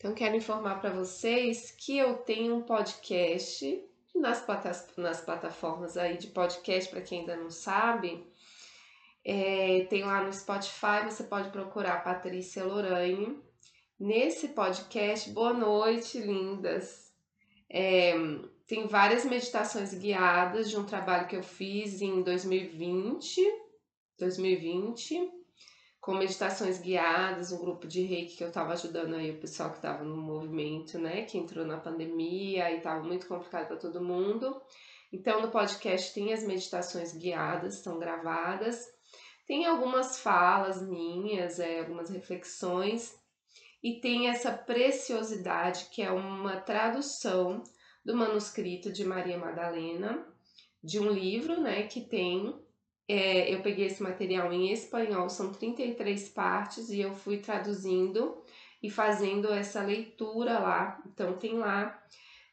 Então, quero informar para vocês que eu tenho um podcast nas, nas plataformas aí de podcast, para quem ainda não sabe. É, tem lá no Spotify, você pode procurar Patrícia Lorraine. Nesse podcast, boa noite, lindas. É, tem várias meditações guiadas de um trabalho que eu fiz em 2020, 2020, com meditações guiadas, um grupo de reiki que eu estava ajudando aí o pessoal que estava no movimento, né, que entrou na pandemia e estava muito complicado para todo mundo. Então no podcast tem as meditações guiadas, estão gravadas. Tem algumas falas minhas, é, algumas reflexões e tem essa preciosidade que é uma tradução do manuscrito de Maria Madalena, de um livro, né, que tem é, eu peguei esse material em espanhol, são 33 partes e eu fui traduzindo e fazendo essa leitura lá. Então tem lá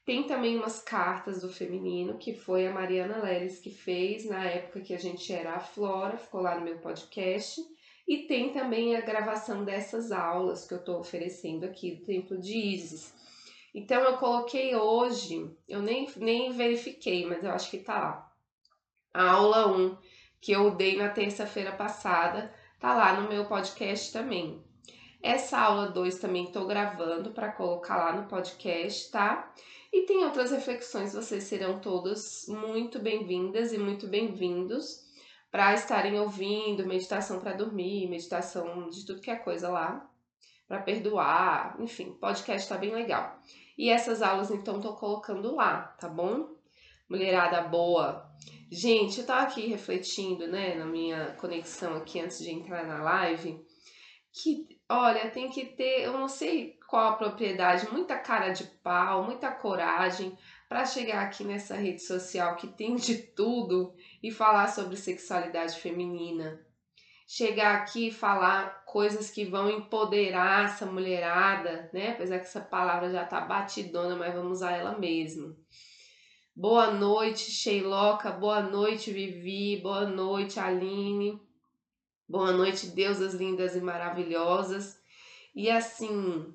tem também umas cartas do feminino, que foi a Mariana Leles que fez na época que a gente era a Flora, ficou lá no meu podcast. E tem também a gravação dessas aulas que eu estou oferecendo aqui do Templo de Isis. Então eu coloquei hoje, eu nem, nem verifiquei, mas eu acho que tá lá. A aula 1 que eu dei na terça-feira passada, tá lá no meu podcast também. Essa aula 2 também estou gravando para colocar lá no podcast, tá? E tem outras reflexões, vocês serão todas muito bem-vindas e muito bem-vindos para estarem ouvindo meditação para dormir, meditação de tudo que é coisa lá, para perdoar, enfim, podcast tá bem legal. E essas aulas então tô colocando lá, tá bom? Mulherada boa. Gente, eu tava aqui refletindo, né, na minha conexão aqui antes de entrar na live, que olha, tem que ter, eu não sei qual a propriedade, muita cara de pau, muita coragem para chegar aqui nessa rede social que tem de tudo e falar sobre sexualidade feminina. Chegar aqui e falar coisas que vão empoderar essa mulherada, né? Apesar que essa palavra já tá batidona, mas vamos usar ela mesmo. Boa noite, Sheiloca. Boa noite, Vivi. Boa noite, Aline. Boa noite, deusas lindas e maravilhosas. E assim,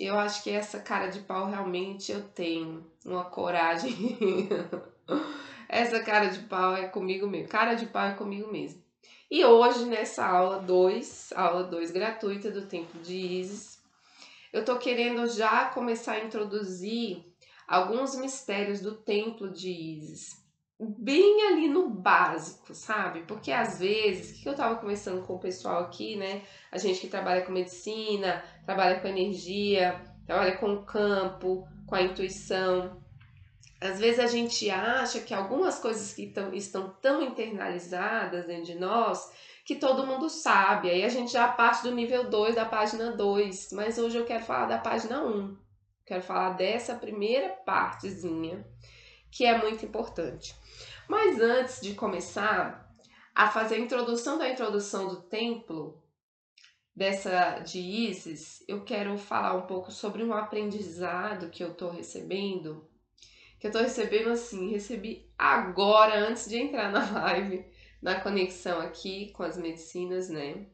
eu acho que essa cara de pau realmente eu tenho. Uma coragem. essa cara de pau é comigo mesmo. Cara de pau é comigo mesmo. E hoje, nessa aula 2, aula 2 gratuita do Templo de Isis, eu tô querendo já começar a introduzir alguns mistérios do Templo de Isis bem ali no básico, sabe? Porque às vezes, que eu tava conversando com o pessoal aqui, né? A gente que trabalha com medicina, trabalha com energia, trabalha com o campo, com a intuição. Às vezes a gente acha que algumas coisas que tão, estão tão internalizadas dentro de nós que todo mundo sabe. Aí a gente já parte do nível 2 da página 2, mas hoje eu quero falar da página 1. Um. Quero falar dessa primeira partezinha que é muito importante. Mas antes de começar a fazer a introdução da introdução do templo dessa de Isis, eu quero falar um pouco sobre um aprendizado que eu estou recebendo, que eu estou recebendo assim, recebi agora antes de entrar na live, na conexão aqui com as medicinas, né?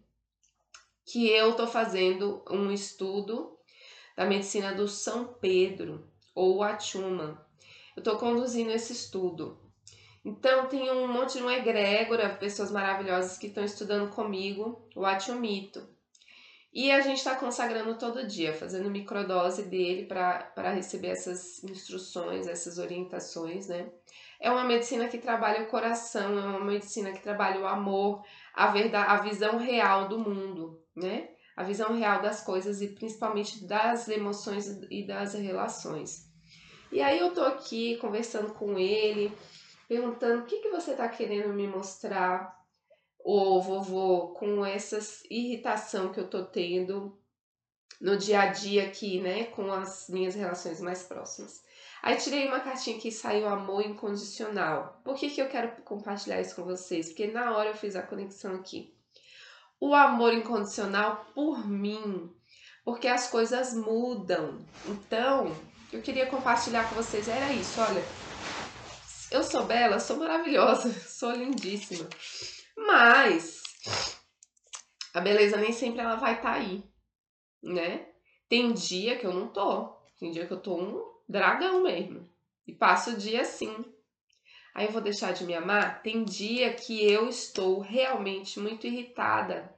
Que eu estou fazendo um estudo da medicina do São Pedro ou Achuma. Eu estou conduzindo esse estudo. Então, tem um monte de uma egrégora, pessoas maravilhosas que estão estudando comigo o Atiumito. E a gente está consagrando todo dia, fazendo microdose dele para receber essas instruções, essas orientações, né? É uma medicina que trabalha o coração, é uma medicina que trabalha o amor, a, verdade, a visão real do mundo, né? A visão real das coisas e principalmente das emoções e das relações. E aí eu tô aqui conversando com ele, perguntando o que, que você tá querendo me mostrar, ô vovô, com essa irritação que eu tô tendo no dia a dia aqui, né, com as minhas relações mais próximas. Aí tirei uma cartinha que saiu amor incondicional. Por que, que eu quero compartilhar isso com vocês? Porque na hora eu fiz a conexão aqui. O amor incondicional por mim, porque as coisas mudam. Então, eu queria compartilhar com vocês era isso, olha. Eu sou bela, sou maravilhosa, sou lindíssima. Mas a beleza nem sempre ela vai estar tá aí, né? Tem dia que eu não tô. Tem dia que eu tô um dragão mesmo. E passo o dia assim. Aí eu vou deixar de me amar? Tem dia que eu estou realmente muito irritada.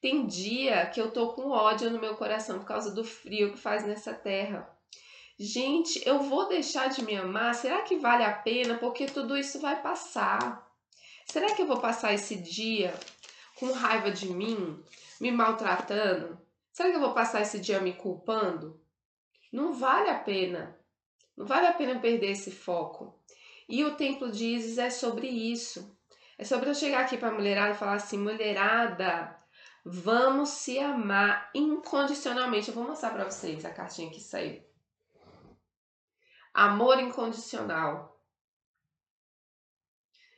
Tem dia que eu tô com ódio no meu coração por causa do frio que faz nessa terra. Gente, eu vou deixar de me amar? Será que vale a pena? Porque tudo isso vai passar. Será que eu vou passar esse dia com raiva de mim, me maltratando? Será que eu vou passar esse dia me culpando? Não vale a pena. Não vale a pena perder esse foco. E o templo de Isis é sobre isso. É sobre eu chegar aqui para a mulherada e falar assim: mulherada, vamos se amar incondicionalmente. Eu vou mostrar para vocês a cartinha que saiu. Amor incondicional.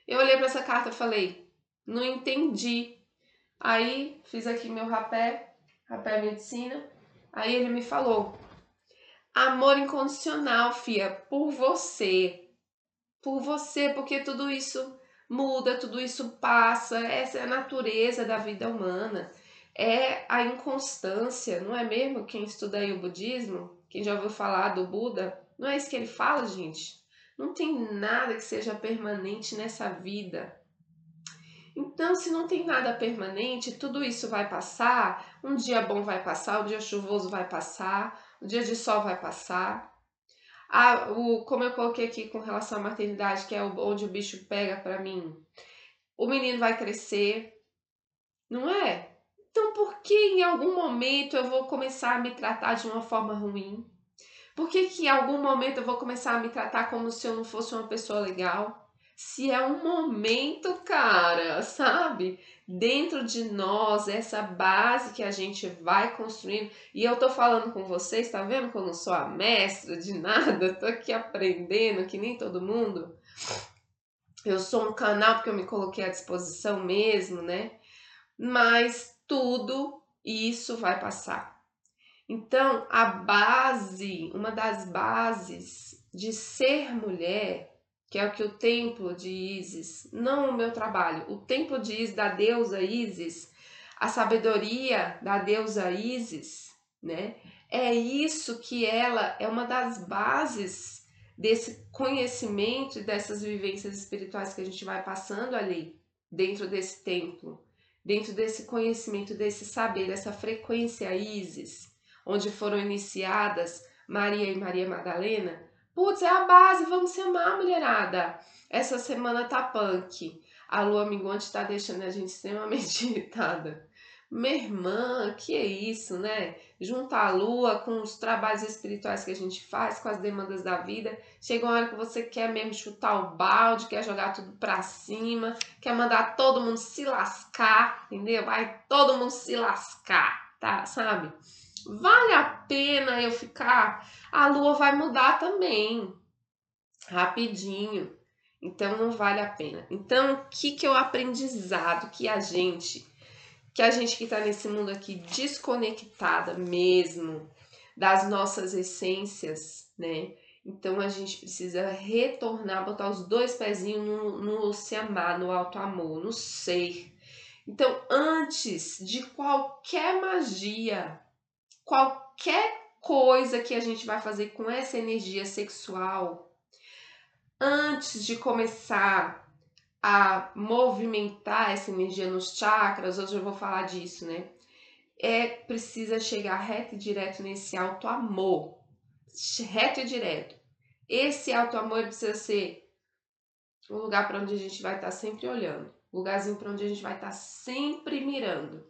Eu olhei para essa carta e falei: não entendi. Aí fiz aqui meu rapé, rapé medicina. Aí ele me falou: amor incondicional, fia, por você por você, porque tudo isso muda, tudo isso passa, essa é a natureza da vida humana. É a inconstância, não é mesmo? Quem estuda aí o budismo, quem já ouviu falar do Buda, não é isso que ele fala, gente? Não tem nada que seja permanente nessa vida. Então, se não tem nada permanente, tudo isso vai passar. Um dia bom vai passar, um dia chuvoso vai passar, um dia de sol vai passar. O, como eu coloquei aqui com relação à maternidade, que é onde o bicho pega para mim. O menino vai crescer, não é? Então, por que em algum momento eu vou começar a me tratar de uma forma ruim? Por que, que em algum momento eu vou começar a me tratar como se eu não fosse uma pessoa legal? Se é um momento, cara, sabe? Dentro de nós, essa base que a gente vai construindo. E eu tô falando com vocês, tá vendo que eu não sou a mestra de nada? Tô aqui aprendendo, que nem todo mundo. Eu sou um canal porque eu me coloquei à disposição mesmo, né? Mas tudo isso vai passar. Então, a base, uma das bases de ser mulher que é o que o templo de Isis, não o meu trabalho, o templo de Isis, da deusa Isis, a sabedoria da deusa Isis, né? É isso que ela é uma das bases desse conhecimento e dessas vivências espirituais que a gente vai passando ali dentro desse templo, dentro desse conhecimento, desse saber, dessa frequência Isis, onde foram iniciadas Maria e Maria Madalena, Putz, é a base, vamos se amar, mulherada. Essa semana tá punk. A lua minguante tá deixando a gente extremamente irritada. Minha irmã, que é isso, né? Junta a lua com os trabalhos espirituais que a gente faz, com as demandas da vida. Chega uma hora que você quer mesmo chutar o balde, quer jogar tudo pra cima, quer mandar todo mundo se lascar, entendeu? Vai todo mundo se lascar, tá? Sabe? Vale a pena eu ficar? A lua vai mudar também, rapidinho. Então não vale a pena. Então, o que que é o aprendizado que a gente, que a gente que tá nesse mundo aqui desconectada mesmo das nossas essências, né? Então a gente precisa retornar, botar os dois pezinhos no, no se amar, no alto amor, no ser. Então, antes de qualquer magia, qualquer coisa que a gente vai fazer com essa energia sexual, antes de começar a movimentar essa energia nos chakras, hoje eu vou falar disso, né? É precisa chegar reto e direto nesse alto amor, reto e direto. Esse alto amor precisa ser o lugar para onde a gente vai estar tá sempre olhando, lugarzinho para onde a gente vai estar tá sempre mirando.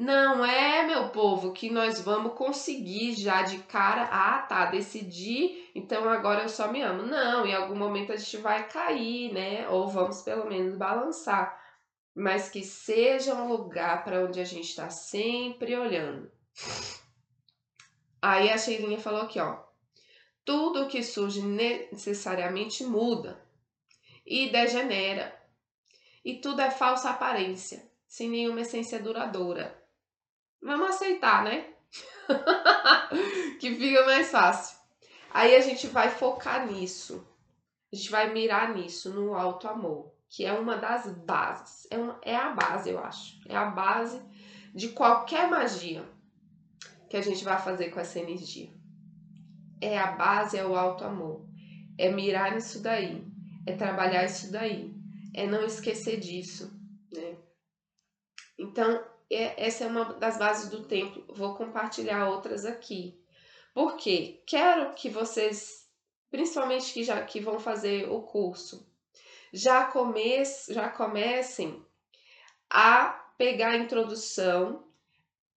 Não é, meu povo, que nós vamos conseguir já de cara, ah, tá, decidi, então agora eu só me amo. Não, em algum momento a gente vai cair, né? Ou vamos pelo menos balançar. Mas que seja um lugar para onde a gente está sempre olhando. Aí a Sheilinha falou aqui, ó. Tudo que surge necessariamente muda e degenera. E tudo é falsa aparência, sem nenhuma essência duradoura. Vamos aceitar, né? que fica mais fácil. Aí a gente vai focar nisso. A gente vai mirar nisso, no alto amor, que é uma das bases. É, uma, é a base, eu acho. É a base de qualquer magia. que a gente vai fazer com essa energia? É a base, é o alto amor. É mirar nisso daí. É trabalhar isso daí. É não esquecer disso, né? Então, essa é uma das bases do templo. Vou compartilhar outras aqui. Porque quero que vocês, principalmente que já que vão fazer o curso, já, come, já comecem a pegar a introdução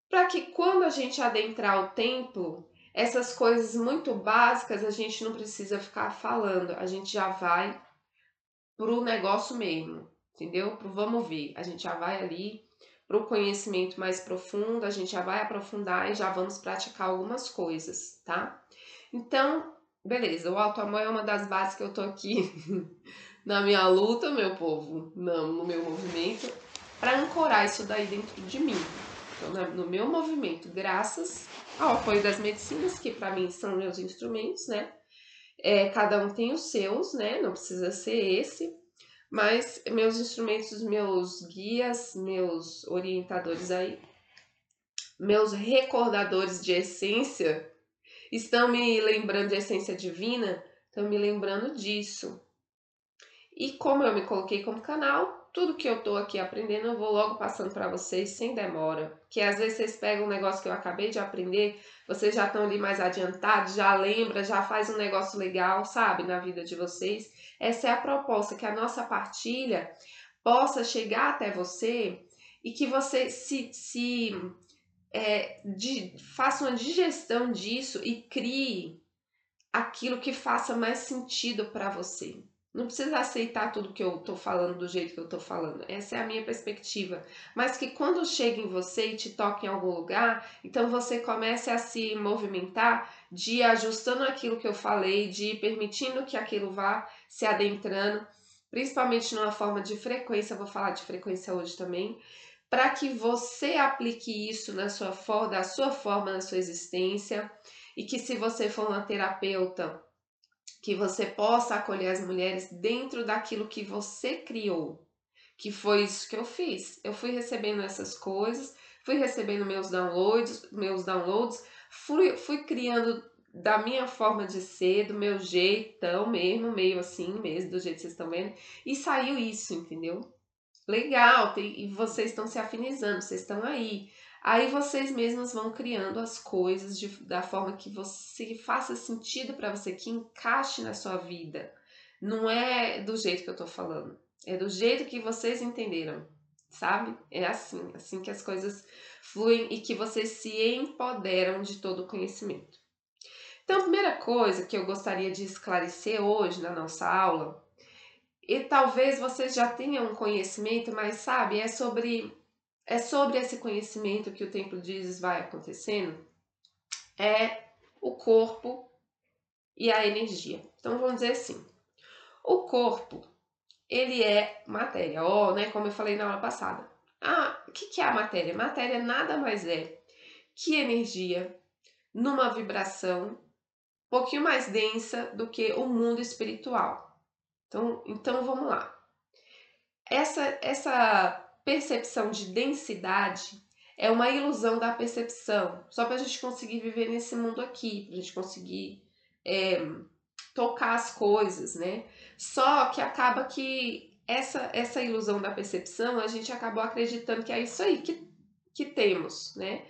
para que quando a gente adentrar o templo, essas coisas muito básicas a gente não precisa ficar falando, a gente já vai pro negócio mesmo, entendeu? Pro vamos ver, a gente já vai ali pro conhecimento mais profundo, a gente já vai aprofundar e já vamos praticar algumas coisas, tá? Então, beleza, o auto amor é uma das bases que eu tô aqui na minha luta, meu povo, não, no meu movimento, para ancorar isso daí dentro de mim. Então, no meu movimento, graças ao apoio das medicinas, que para mim são meus instrumentos, né? É, cada um tem os seus, né? Não precisa ser esse, mas meus instrumentos, meus guias, meus orientadores aí, meus recordadores de essência, estão me lembrando de essência divina, estão me lembrando disso. E como eu me coloquei como canal, tudo que eu tô aqui aprendendo eu vou logo passando para vocês sem demora. Que às vezes vocês pegam um negócio que eu acabei de aprender, vocês já estão ali mais adiantados, já lembra, já faz um negócio legal, sabe, na vida de vocês. Essa é a proposta, que a nossa partilha possa chegar até você e que você se, se é, de, faça uma digestão disso e crie aquilo que faça mais sentido para você. Não precisa aceitar tudo que eu tô falando do jeito que eu tô falando. Essa é a minha perspectiva. Mas que quando chega em você e te toca em algum lugar, então você comece a se movimentar de ajustando aquilo que eu falei, de permitindo que aquilo vá se adentrando, principalmente numa forma de frequência, vou falar de frequência hoje também, para que você aplique isso na sua forma, da sua forma, na sua existência, e que se você for uma terapeuta, que você possa acolher as mulheres dentro daquilo que você criou. Que foi isso que eu fiz. Eu fui recebendo essas coisas, fui recebendo meus downloads, meus downloads, fui, fui criando da minha forma de ser, do meu jeitão mesmo, meio assim mesmo, do jeito que vocês estão vendo, e saiu isso, entendeu? Legal, tem, e vocês estão se afinizando, vocês estão aí. Aí vocês mesmos vão criando as coisas de, da forma que você faça sentido para você, que encaixe na sua vida. Não é do jeito que eu tô falando, é do jeito que vocês entenderam, sabe? É assim, assim que as coisas fluem e que vocês se empoderam de todo o conhecimento. Então, a primeira coisa que eu gostaria de esclarecer hoje na nossa aula, e talvez vocês já tenham conhecimento, mas sabe, é sobre é sobre esse conhecimento que o templo diz vai acontecendo, é o corpo e a energia. Então vamos dizer assim, o corpo ele é matéria, ó, oh, né? Como eu falei na aula passada. Ah, o que, que é a matéria? Matéria nada mais é que energia numa vibração um pouquinho mais densa do que o mundo espiritual. Então, então vamos lá. Essa, essa percepção de densidade é uma ilusão da percepção, só para a gente conseguir viver nesse mundo aqui, para a gente conseguir é, tocar as coisas, né? Só que acaba que essa, essa ilusão da percepção a gente acabou acreditando que é isso aí que, que temos, né?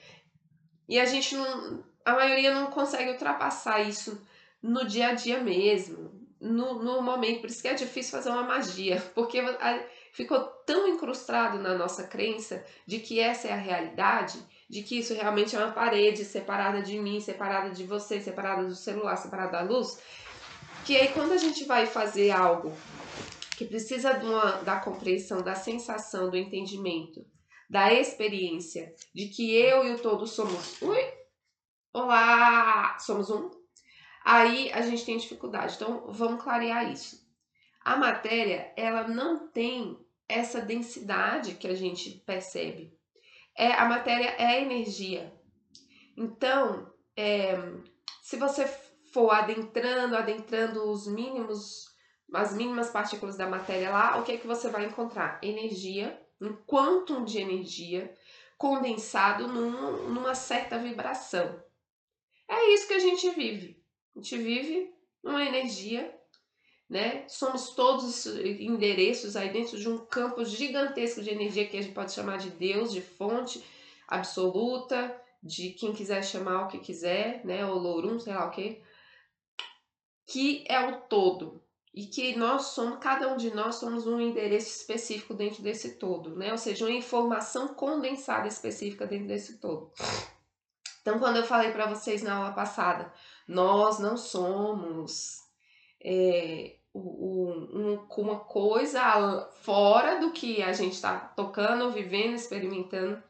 E a gente não. A maioria não consegue ultrapassar isso no dia a dia mesmo, no, no momento. Por isso que é difícil fazer uma magia, porque a, ficou tão incrustado na nossa crença de que essa é a realidade, de que isso realmente é uma parede separada de mim, separada de você, separada do celular, separada da luz, que aí quando a gente vai fazer algo que precisa uma, da compreensão, da sensação, do entendimento, da experiência de que eu e o todo somos. Ui! Olá! Somos um. Aí a gente tem dificuldade. Então vamos clarear isso. A matéria, ela não tem essa densidade que a gente percebe. É, a matéria é energia. Então, é, se você for adentrando, adentrando os mínimos, as mínimas partículas da matéria lá, o que é que você vai encontrar? Energia, um quantum de energia, condensado num, numa certa vibração. É isso que a gente vive. A gente vive uma energia, né? Somos todos endereços aí dentro de um campo gigantesco de energia que a gente pode chamar de Deus, de fonte absoluta, de quem quiser chamar o que quiser, né? Ou Lorum, sei lá o que, que é o todo e que nós somos, cada um de nós somos um endereço específico dentro desse todo, né? Ou seja, uma informação condensada específica dentro desse todo. Então, quando eu falei para vocês na aula passada, nós não somos é, um, uma coisa fora do que a gente está tocando, vivendo, experimentando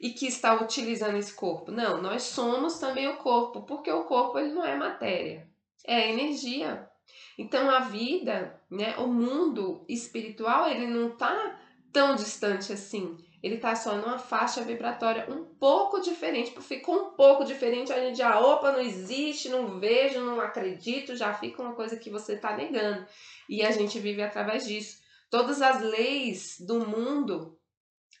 e que está utilizando esse corpo. Não, nós somos também o corpo, porque o corpo ele não é matéria, é energia. Então a vida, né, o mundo espiritual, ele não está tão distante assim. Ele está só numa faixa vibratória um pouco diferente. Ficou um pouco diferente, a gente já, opa, não existe, não vejo, não acredito, já fica uma coisa que você está negando. E a gente vive através disso. Todas as leis do mundo,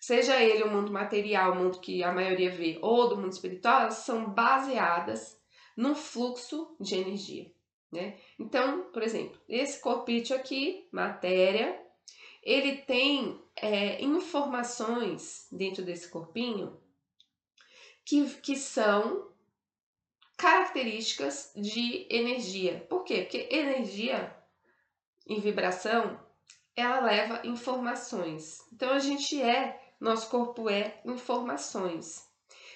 seja ele o mundo material, o mundo que a maioria vê, ou do mundo espiritual, elas são baseadas no fluxo de energia. Né? Então, por exemplo, esse corpício aqui, matéria, ele tem é, informações dentro desse corpinho que, que são características de energia. Por quê? Porque energia em vibração, ela leva informações. Então a gente é, nosso corpo é informações.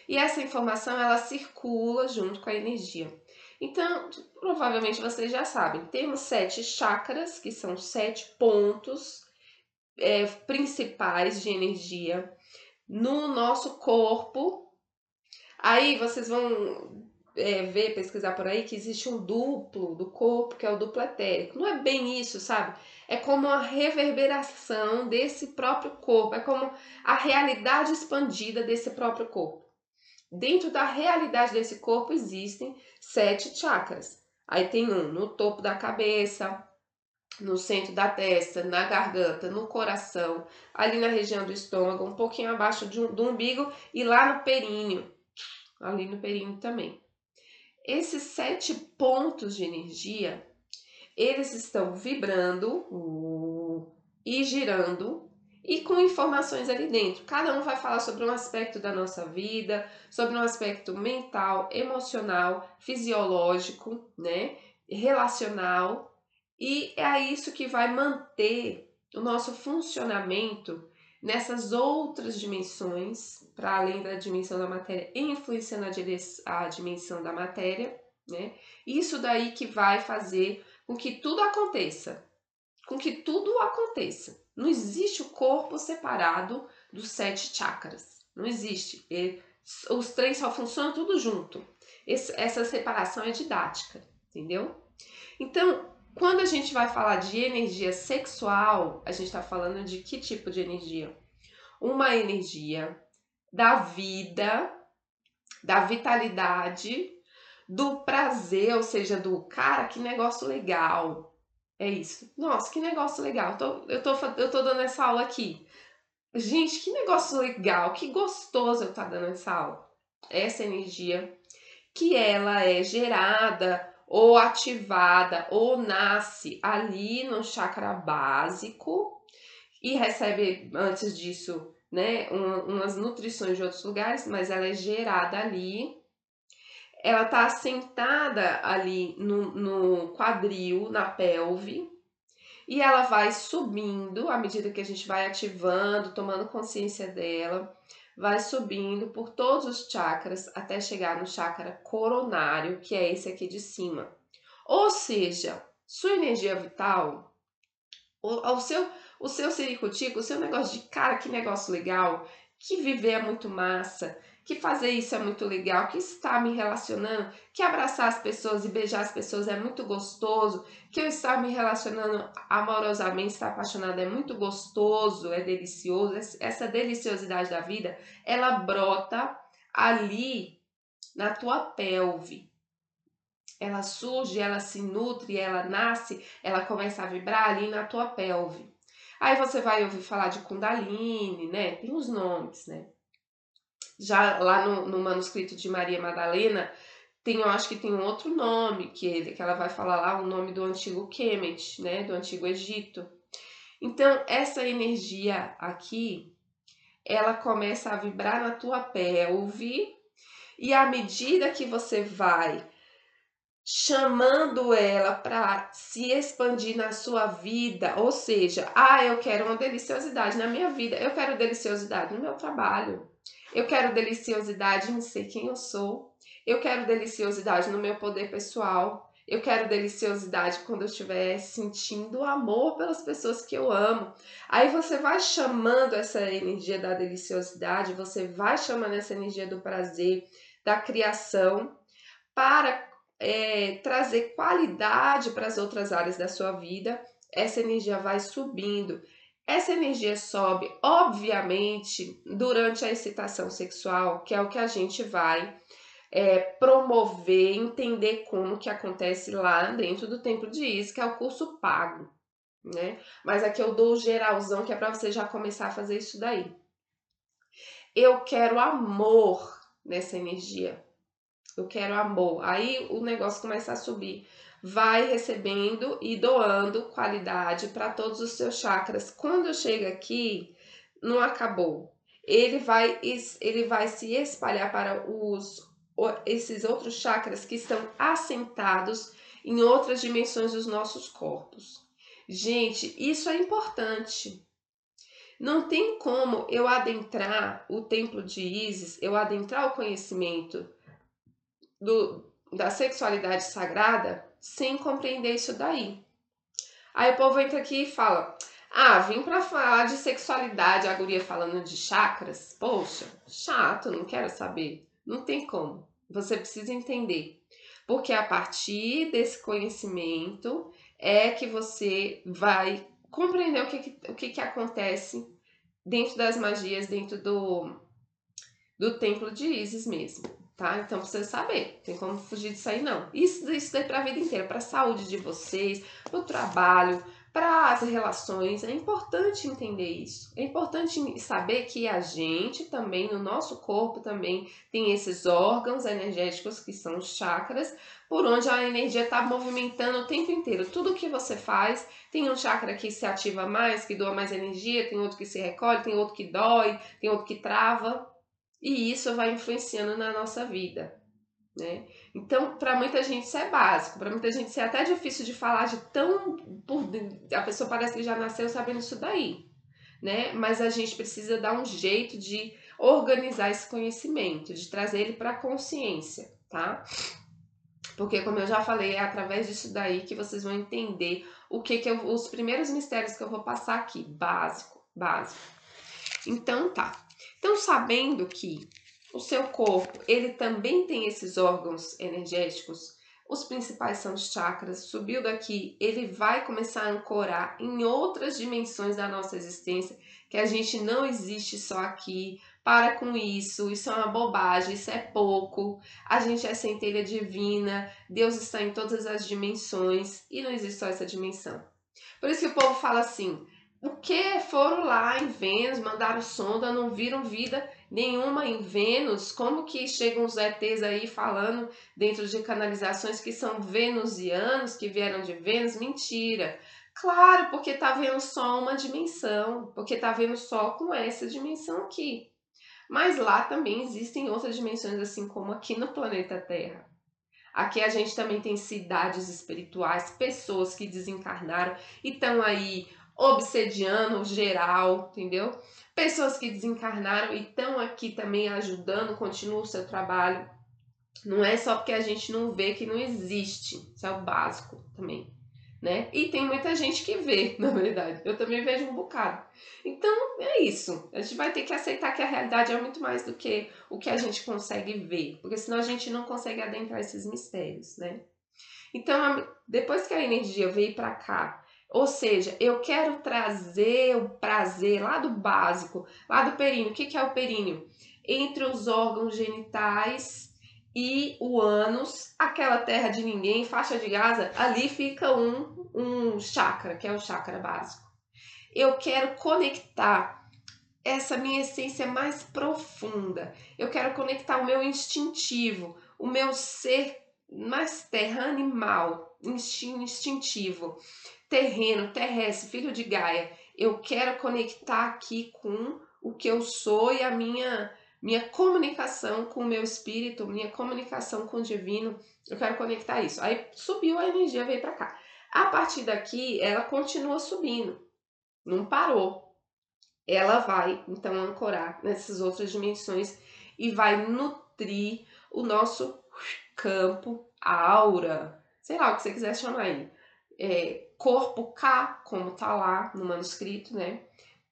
E essa informação ela circula junto com a energia. Então, provavelmente vocês já sabem, temos sete chakras, que são sete pontos é, principais de energia no nosso corpo. Aí vocês vão é, ver, pesquisar por aí, que existe um duplo do corpo, que é o duplo etérico. Não é bem isso, sabe? É como a reverberação desse próprio corpo, é como a realidade expandida desse próprio corpo. Dentro da realidade desse corpo existem sete chakras. Aí tem um no topo da cabeça, no centro da testa, na garganta, no coração, ali na região do estômago, um pouquinho abaixo um, do umbigo e lá no períneo, ali no períneo também. Esses sete pontos de energia, eles estão vibrando uh, e girando e com informações ali dentro. Cada um vai falar sobre um aspecto da nossa vida, sobre um aspecto mental, emocional, fisiológico, né, relacional, e é isso que vai manter o nosso funcionamento nessas outras dimensões, para além da dimensão da matéria, influenciando a dimensão da matéria, né? Isso daí que vai fazer com que tudo aconteça, com que tudo aconteça. Não existe o corpo separado dos sete chakras. Não existe. Os três só funcionam tudo junto. Esse, essa separação é didática, entendeu? Então, quando a gente vai falar de energia sexual, a gente está falando de que tipo de energia? Uma energia da vida, da vitalidade, do prazer, ou seja, do cara, que negócio legal, é isso. Nossa, que negócio legal. Eu tô, eu tô, eu tô dando essa aula aqui. Gente, que negócio legal, que gostoso eu estar tá dando essa aula. Essa energia que ela é gerada ou ativada ou nasce ali no chakra básico e recebe antes disso, né, umas nutrições de outros lugares, mas ela é gerada ali. Ela está assentada ali no, no quadril, na pelve, e ela vai subindo à medida que a gente vai ativando, tomando consciência dela, vai subindo por todos os chakras até chegar no chakra coronário, que é esse aqui de cima. Ou seja, sua energia vital, o, o seu o seu ciricutico, o seu negócio de cara, que negócio legal, que viver é muito massa, que fazer isso é muito legal, que estar me relacionando, que abraçar as pessoas e beijar as pessoas é muito gostoso, que eu estar me relacionando amorosamente, estar apaixonada é muito gostoso, é delicioso. Essa deliciosidade da vida, ela brota ali na tua pelve. Ela surge, ela se nutre, ela nasce, ela começa a vibrar ali na tua pelve. Aí você vai ouvir falar de Kundalini, né? Tem os nomes, né? Já lá no, no manuscrito de Maria Madalena, tem, eu acho que tem um outro nome que ele, que ela vai falar lá, o nome do antigo Kemet, né, do antigo Egito. Então, essa energia aqui, ela começa a vibrar na tua pelve e à medida que você vai chamando ela para se expandir na sua vida, ou seja, ah, eu quero uma deliciosidade na minha vida, eu quero deliciosidade no meu trabalho, eu quero deliciosidade em ser quem eu sou, eu quero deliciosidade no meu poder pessoal, eu quero deliciosidade quando eu estiver sentindo amor pelas pessoas que eu amo. Aí você vai chamando essa energia da deliciosidade, você vai chamando essa energia do prazer, da criação, para é, trazer qualidade para as outras áreas da sua vida, essa energia vai subindo. Essa energia sobe, obviamente, durante a excitação sexual, que é o que a gente vai é, promover, entender como que acontece lá dentro do Templo de Is, que é o curso pago, né? Mas aqui eu dou o geralzão, que é para você já começar a fazer isso daí. Eu quero amor nessa energia eu quero amor. Aí o negócio começa a subir. Vai recebendo e doando qualidade para todos os seus chakras. Quando chega aqui, não acabou. Ele vai, ele vai se espalhar para os, esses outros chakras que estão assentados em outras dimensões dos nossos corpos. Gente, isso é importante. Não tem como eu adentrar o templo de Isis, eu adentrar o conhecimento do, da sexualidade sagrada sem compreender isso daí. Aí o povo entra aqui e fala: Ah, vim para falar de sexualidade, a guria falando de chakras. Poxa, chato, não quero saber. Não tem como. Você precisa entender. Porque a partir desse conhecimento é que você vai compreender o que, o que, que acontece dentro das magias, dentro do, do templo de Isis mesmo tá? Então precisa saber, tem como fugir disso aí não. Isso, isso daí para a vida inteira, para a saúde de vocês, para o trabalho, para as relações. É importante entender isso. É importante saber que a gente também, no nosso corpo também, tem esses órgãos energéticos que são os chakras, por onde a energia está movimentando o tempo inteiro. Tudo que você faz, tem um chakra que se ativa mais, que doa mais energia, tem outro que se recolhe, tem outro que dói, tem outro que trava e isso vai influenciando na nossa vida, né? Então, para muita gente isso é básico, para muita gente isso é até difícil de falar de tão a pessoa parece que já nasceu sabendo isso daí, né? Mas a gente precisa dar um jeito de organizar esse conhecimento, de trazer ele para a consciência, tá? Porque como eu já falei, é através disso daí que vocês vão entender o que que eu, os primeiros mistérios que eu vou passar aqui, básico, básico. Então tá. Então, sabendo que o seu corpo, ele também tem esses órgãos energéticos, os principais são os chakras. Subiu daqui, ele vai começar a ancorar em outras dimensões da nossa existência, que a gente não existe só aqui. Para com isso, isso é uma bobagem, isso é pouco. A gente é centelha divina, Deus está em todas as dimensões e não existe só essa dimensão. Por isso que o povo fala assim: porque foram lá em Vênus, mandaram sonda, não viram vida nenhuma em Vênus. Como que chegam os ETs aí falando dentro de canalizações que são venusianos, que vieram de Vênus? Mentira. Claro, porque tá vendo só uma dimensão, porque tá vendo só com essa dimensão aqui. Mas lá também existem outras dimensões, assim como aqui no planeta Terra. Aqui a gente também tem cidades espirituais, pessoas que desencarnaram e estão aí obsediano geral, entendeu? Pessoas que desencarnaram e estão aqui também ajudando, continua o seu trabalho. Não é só porque a gente não vê que não existe. Isso é o básico também. Né? E tem muita gente que vê, na verdade. Eu também vejo um bocado. Então é isso. A gente vai ter que aceitar que a realidade é muito mais do que o que a gente consegue ver, porque senão a gente não consegue adentrar esses mistérios, né? Então, depois que a energia veio para cá ou seja, eu quero trazer o prazer lá do básico, lá do períneo. O que, que é o períneo? Entre os órgãos genitais e o ânus, aquela terra de ninguém, faixa de Gaza, ali fica um, um chakra, que é o chakra básico. Eu quero conectar essa minha essência mais profunda. Eu quero conectar o meu instintivo, o meu ser mais terra animal, instintivo, terreno, terrestre, filho de Gaia. Eu quero conectar aqui com o que eu sou e a minha minha comunicação com o meu espírito, minha comunicação com o divino. Eu quero conectar isso. Aí subiu a energia, veio para cá. A partir daqui, ela continua subindo. Não parou. Ela vai então ancorar nessas outras dimensões e vai nutrir o nosso campo, a aura, sei lá o que você quiser chamar aí. É, corpo K, como tá lá no manuscrito, né?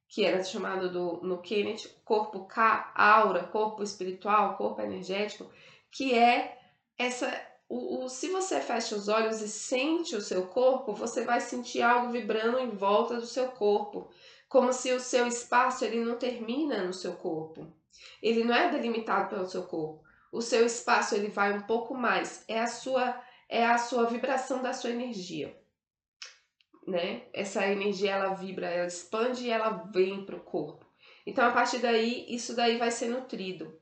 Que era chamado do, no Kenneth, corpo K, aura, corpo espiritual, corpo energético, que é essa. O, o, se você fecha os olhos e sente o seu corpo, você vai sentir algo vibrando em volta do seu corpo, como se o seu espaço ele não termina no seu corpo. Ele não é delimitado pelo seu corpo. O seu espaço ele vai um pouco mais. É a sua é a sua vibração da sua energia né? Essa energia ela vibra, ela expande e ela vem para o corpo. Então a partir daí isso daí vai ser nutrido.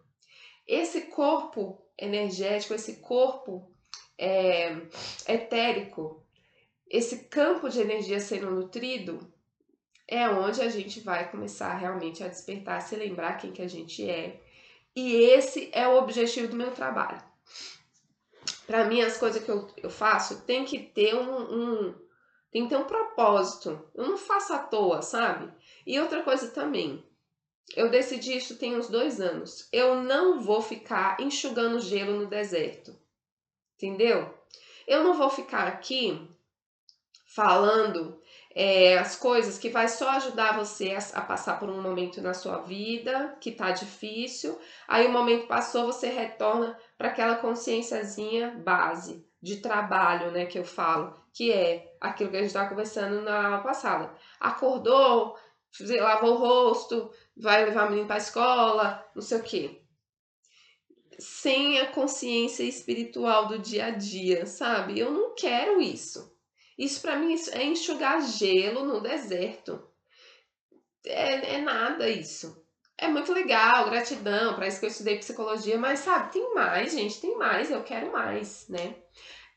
Esse corpo energético, esse corpo é, etérico, esse campo de energia sendo nutrido é onde a gente vai começar realmente a despertar, se lembrar quem que a gente é. E esse é o objetivo do meu trabalho. Para mim, as coisas que eu, eu faço tem que ter um, um tem que ter um propósito. Eu não faço à toa, sabe? E outra coisa também. Eu decidi isso tem uns dois anos. Eu não vou ficar enxugando gelo no deserto. Entendeu? Eu não vou ficar aqui falando é, as coisas que vai só ajudar você a, a, passar por um momento na sua vida que tá difícil. Aí o momento passou, você retorna para aquela consciênciazinha base de trabalho, né, que eu falo, que é aquilo que a gente estava conversando na aula passada. Acordou, lavou o rosto, vai levar o menino para a escola, não sei o quê. Sem a consciência espiritual do dia a dia, sabe? Eu não quero isso. Isso para mim é enxugar gelo no deserto. É, é nada isso. É muito legal, gratidão, para isso que eu estudei psicologia, mas sabe, tem mais, gente, tem mais, eu quero mais, né?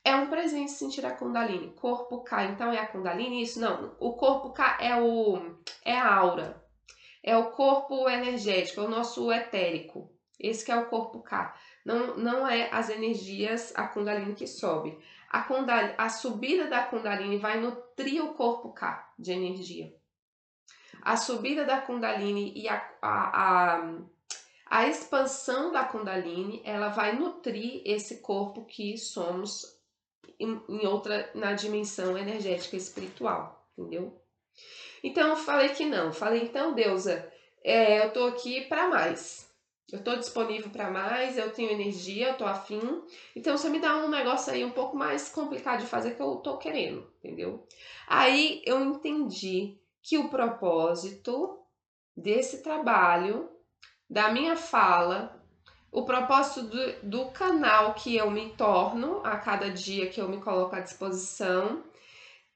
É um presente sentir a Kundalini. Corpo K, então é a Kundalini? Isso não. O corpo K é o é a aura. É o corpo energético, é o nosso etérico. Esse que é o corpo K. Não, não é as energias, a Kundalini que sobe. A, Kundalini, a subida da Kundalini vai nutrir o corpo K de energia a subida da Kundalini e a, a, a, a expansão da Kundalini, ela vai nutrir esse corpo que somos em, em outra, na dimensão energética espiritual, entendeu? Então eu falei que não, falei então, Deusa, é, eu tô aqui para mais. Eu tô disponível para mais, eu tenho energia, eu tô afim. Então você me dá um negócio aí um pouco mais complicado de fazer que eu tô querendo, entendeu? Aí eu entendi que o propósito desse trabalho, da minha fala, o propósito do, do canal que eu me torno a cada dia que eu me coloco à disposição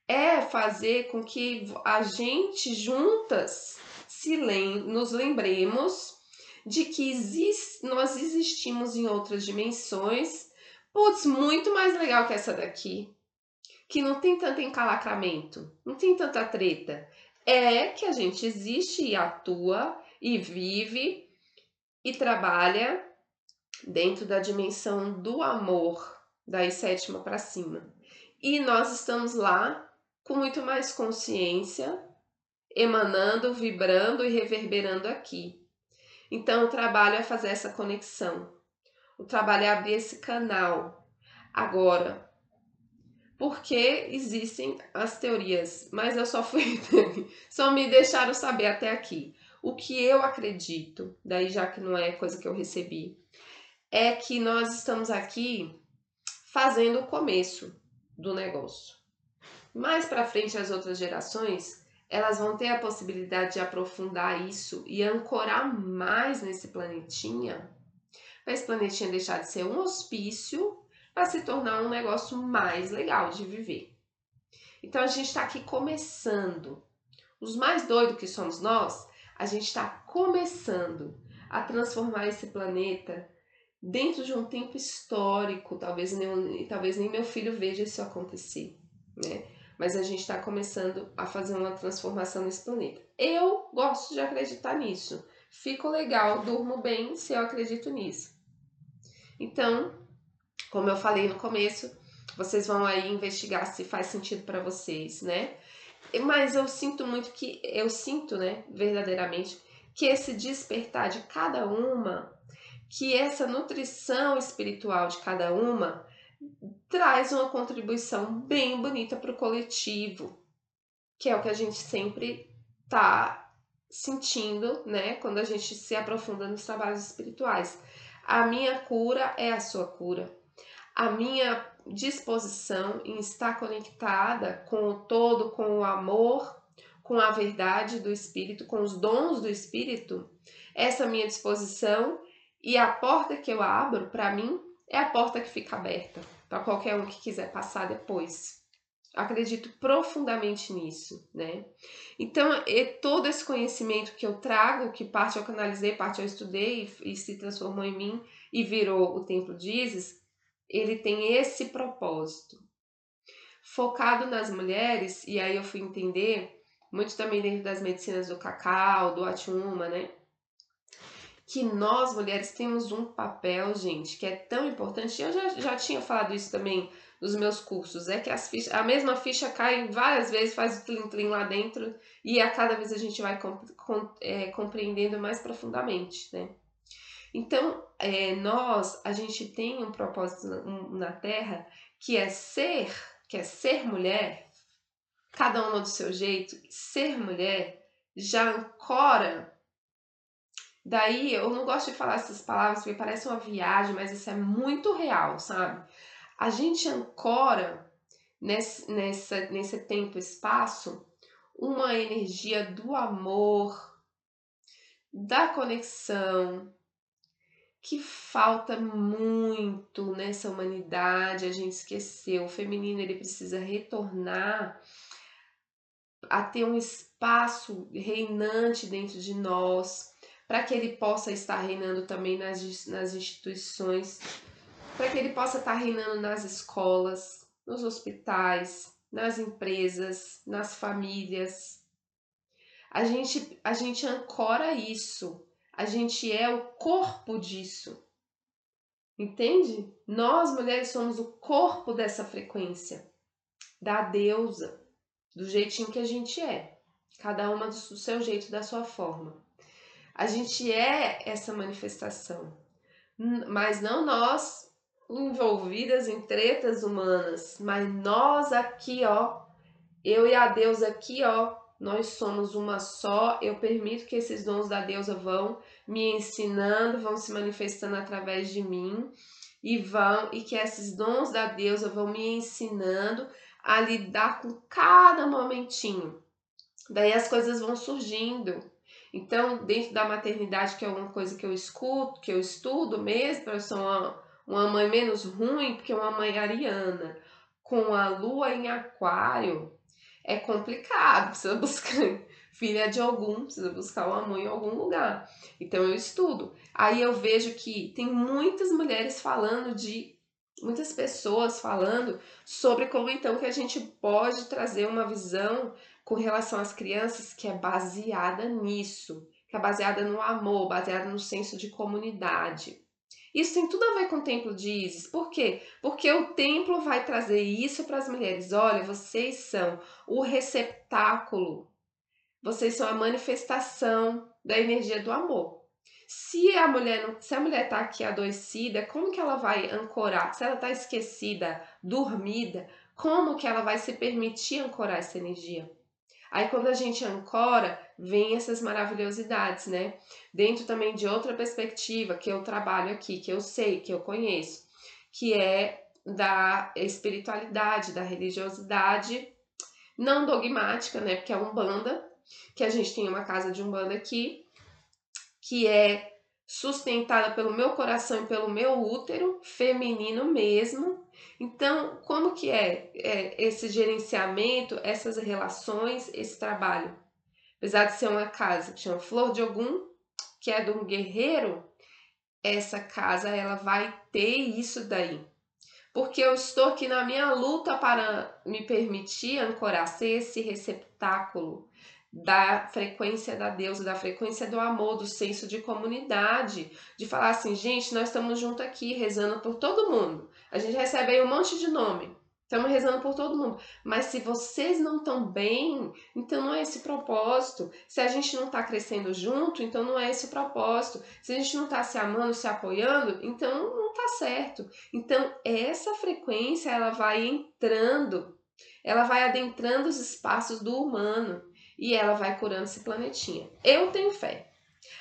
é fazer com que a gente juntas se lem nos lembremos de que exist nós existimos em outras dimensões, putz, muito mais legal que essa daqui, que não tem tanto encalacramento, não tem tanta treta, é que a gente existe e atua e vive e trabalha dentro da dimensão do amor, daí sétima para cima. E nós estamos lá com muito mais consciência, emanando, vibrando e reverberando aqui. Então, o trabalho é fazer essa conexão. O trabalho é abrir esse canal. Agora, porque existem as teorias, mas eu só fui só me deixaram saber até aqui. O que eu acredito, daí já que não é coisa que eu recebi, é que nós estamos aqui fazendo o começo do negócio. Mais para frente as outras gerações, elas vão ter a possibilidade de aprofundar isso e ancorar mais nesse planetinha, para esse planetinha deixar de ser um hospício para se tornar um negócio mais legal de viver. Então a gente está aqui começando. Os mais doidos que somos nós, a gente está começando a transformar esse planeta dentro de um tempo histórico, talvez nem, talvez nem meu filho veja isso acontecer, né? Mas a gente está começando a fazer uma transformação nesse planeta. Eu gosto de acreditar nisso. Fico legal, durmo bem se eu acredito nisso. Então, como eu falei no começo, vocês vão aí investigar se faz sentido para vocês, né? Mas eu sinto muito que eu sinto, né, verdadeiramente, que esse despertar de cada uma que essa nutrição espiritual de cada uma traz uma contribuição bem bonita para o coletivo, que é o que a gente sempre tá sentindo, né, quando a gente se aprofunda nos trabalhos espirituais. A minha cura é a sua cura. A minha disposição em estar conectada com o todo, com o amor, com a verdade do espírito, com os dons do espírito, essa minha disposição e a porta que eu abro, para mim, é a porta que fica aberta para qualquer um que quiser passar depois. Acredito profundamente nisso, né? Então, todo esse conhecimento que eu trago, que parte eu canalizei, parte eu estudei e, e se transformou em mim e virou o Templo de Isis, ele tem esse propósito. Focado nas mulheres, e aí eu fui entender, muito também dentro das medicinas do cacau, do atiuma, né? que nós mulheres temos um papel, gente, que é tão importante. Eu já, já tinha falado isso também nos meus cursos, é que as a mesma ficha cai várias vezes, faz o tlim-tlim lá dentro e a cada vez a gente vai com, com, é, compreendendo mais profundamente, né? Então, é, nós, a gente tem um propósito na, Terra que é ser, que é ser mulher, cada uma do seu jeito, ser mulher já ancora Daí eu não gosto de falar essas palavras porque parece uma viagem, mas isso é muito real, sabe? A gente ancora nesse, nessa, nesse tempo e espaço uma energia do amor, da conexão, que falta muito nessa humanidade, a gente esqueceu. O feminino ele precisa retornar a ter um espaço reinante dentro de nós para que ele possa estar reinando também nas, nas instituições, para que ele possa estar reinando nas escolas, nos hospitais, nas empresas, nas famílias. A gente, a gente ancora isso, a gente é o corpo disso. Entende? Nós mulheres somos o corpo dessa frequência, da deusa, do jeitinho que a gente é, cada uma do seu jeito, da sua forma. A gente é essa manifestação, mas não nós envolvidas em tretas humanas, mas nós aqui, ó, eu e a Deus aqui, ó, nós somos uma só. Eu permito que esses dons da deusa vão me ensinando, vão se manifestando através de mim e vão e que esses dons da deusa vão me ensinando a lidar com cada momentinho. Daí as coisas vão surgindo. Então, dentro da maternidade, que é uma coisa que eu escuto, que eu estudo mesmo, eu sou uma, uma mãe menos ruim, porque uma mãe ariana com a lua em aquário é complicado, precisa buscar filha de algum, precisa buscar uma mãe em algum lugar. Então eu estudo. Aí eu vejo que tem muitas mulheres falando de muitas pessoas falando sobre como então que a gente pode trazer uma visão com relação às crianças que é baseada nisso, que é baseada no amor, baseada no senso de comunidade. Isso tem tudo a ver com o templo de Isis. Por quê? Porque o templo vai trazer isso para as mulheres. Olha, vocês são o receptáculo. Vocês são a manifestação da energia do amor. Se a mulher se a mulher está aqui adoecida, como que ela vai ancorar? Se ela está esquecida, dormida, como que ela vai se permitir ancorar essa energia? Aí quando a gente ancora, vem essas maravilhosidades, né? Dentro também de outra perspectiva que eu trabalho aqui, que eu sei, que eu conheço, que é da espiritualidade, da religiosidade não dogmática, né? Porque é Umbanda, que a gente tem uma casa de Umbanda aqui, que é sustentada pelo meu coração e pelo meu útero, feminino mesmo. Então, como que é, é esse gerenciamento, essas relações, esse trabalho? Apesar de ser uma casa que chama Flor de Ogum, que é de um guerreiro, essa casa ela vai ter isso daí. Porque eu estou aqui na minha luta para me permitir ancorar, ser esse receptáculo da frequência da Deus, da frequência do amor, do senso de comunidade, de falar assim, gente, nós estamos juntos aqui rezando por todo mundo. A gente recebe aí um monte de nome. Estamos rezando por todo mundo. Mas se vocês não estão bem, então não é esse propósito. Se a gente não está crescendo junto, então não é esse propósito. Se a gente não está se amando, se apoiando, então não está certo. Então essa frequência ela vai entrando, ela vai adentrando os espaços do humano e ela vai curando esse planetinha. Eu tenho fé.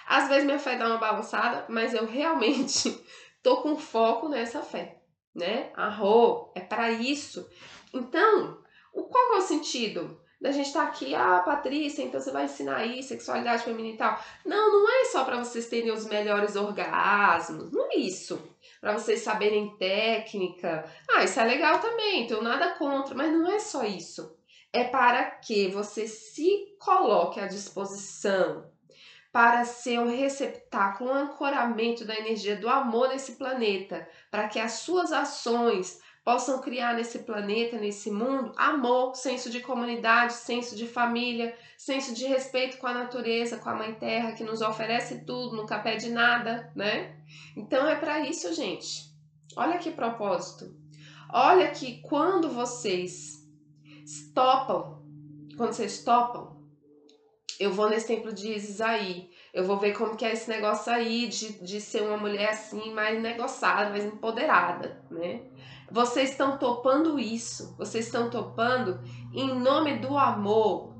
Às vezes minha fé dá uma balançada, mas eu realmente tô com foco nessa fé né? Arro, é para isso. Então, o qual é o sentido da gente estar tá aqui, ah, Patrícia, então você vai ensinar aí sexualidade feminina e tal. Não, não é só para vocês terem os melhores orgasmos, não é isso. Para vocês saberem técnica. Ah, isso é legal também, tenho nada contra, mas não é só isso. É para que você se coloque à disposição para ser um receptáculo, um ancoramento da energia do amor nesse planeta, para que as suas ações possam criar nesse planeta, nesse mundo, amor, senso de comunidade, senso de família, senso de respeito com a natureza, com a Mãe Terra, que nos oferece tudo, nunca pede nada, né? Então é para isso, gente. Olha que propósito. Olha que quando vocês topam, quando vocês topam eu vou nesse templo de Isis aí, eu vou ver como que é esse negócio aí de, de ser uma mulher assim, mais negociada, mais empoderada, né? Vocês estão topando isso, vocês estão topando em nome do amor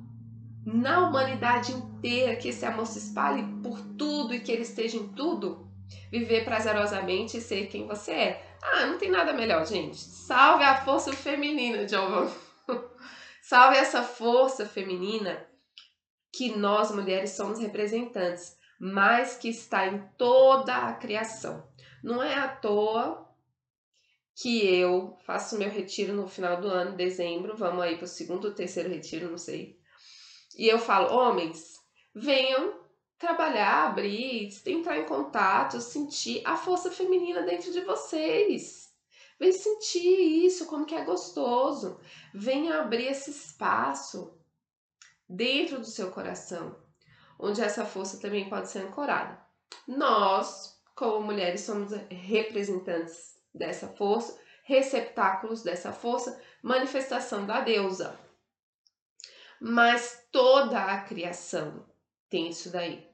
na humanidade inteira, que esse amor se espalhe por tudo e que ele esteja em tudo. Viver prazerosamente e ser quem você é. Ah, não tem nada melhor, gente. Salve a força feminina, Giovanni. Salve essa força feminina que nós mulheres somos representantes, mas que está em toda a criação. Não é à toa que eu faço meu retiro no final do ano, dezembro, vamos aí para o segundo terceiro retiro, não sei. E eu falo, homens, venham trabalhar, abrir, entrar em contato, sentir a força feminina dentro de vocês. Vem sentir isso, como que é gostoso. Venha abrir esse espaço dentro do seu coração, onde essa força também pode ser ancorada. Nós, como mulheres, somos representantes dessa força, receptáculos dessa força, manifestação da deusa. Mas toda a criação tem isso daí.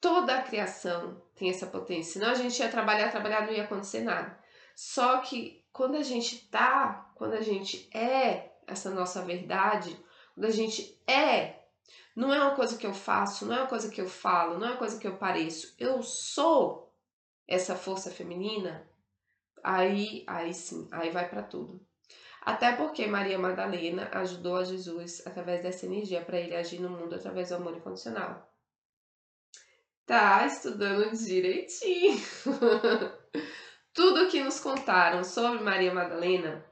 Toda a criação tem essa potência. Senão a gente ia trabalhar, trabalhar, não ia acontecer nada. Só que quando a gente tá, quando a gente é essa nossa verdade, quando a gente é, não é uma coisa que eu faço, não é uma coisa que eu falo, não é uma coisa que eu pareço. Eu sou essa força feminina. Aí, aí sim, aí vai para tudo. Até porque Maria Madalena ajudou a Jesus através dessa energia para ele agir no mundo através do amor incondicional. Tá estudando direitinho. Tudo que nos contaram sobre Maria Madalena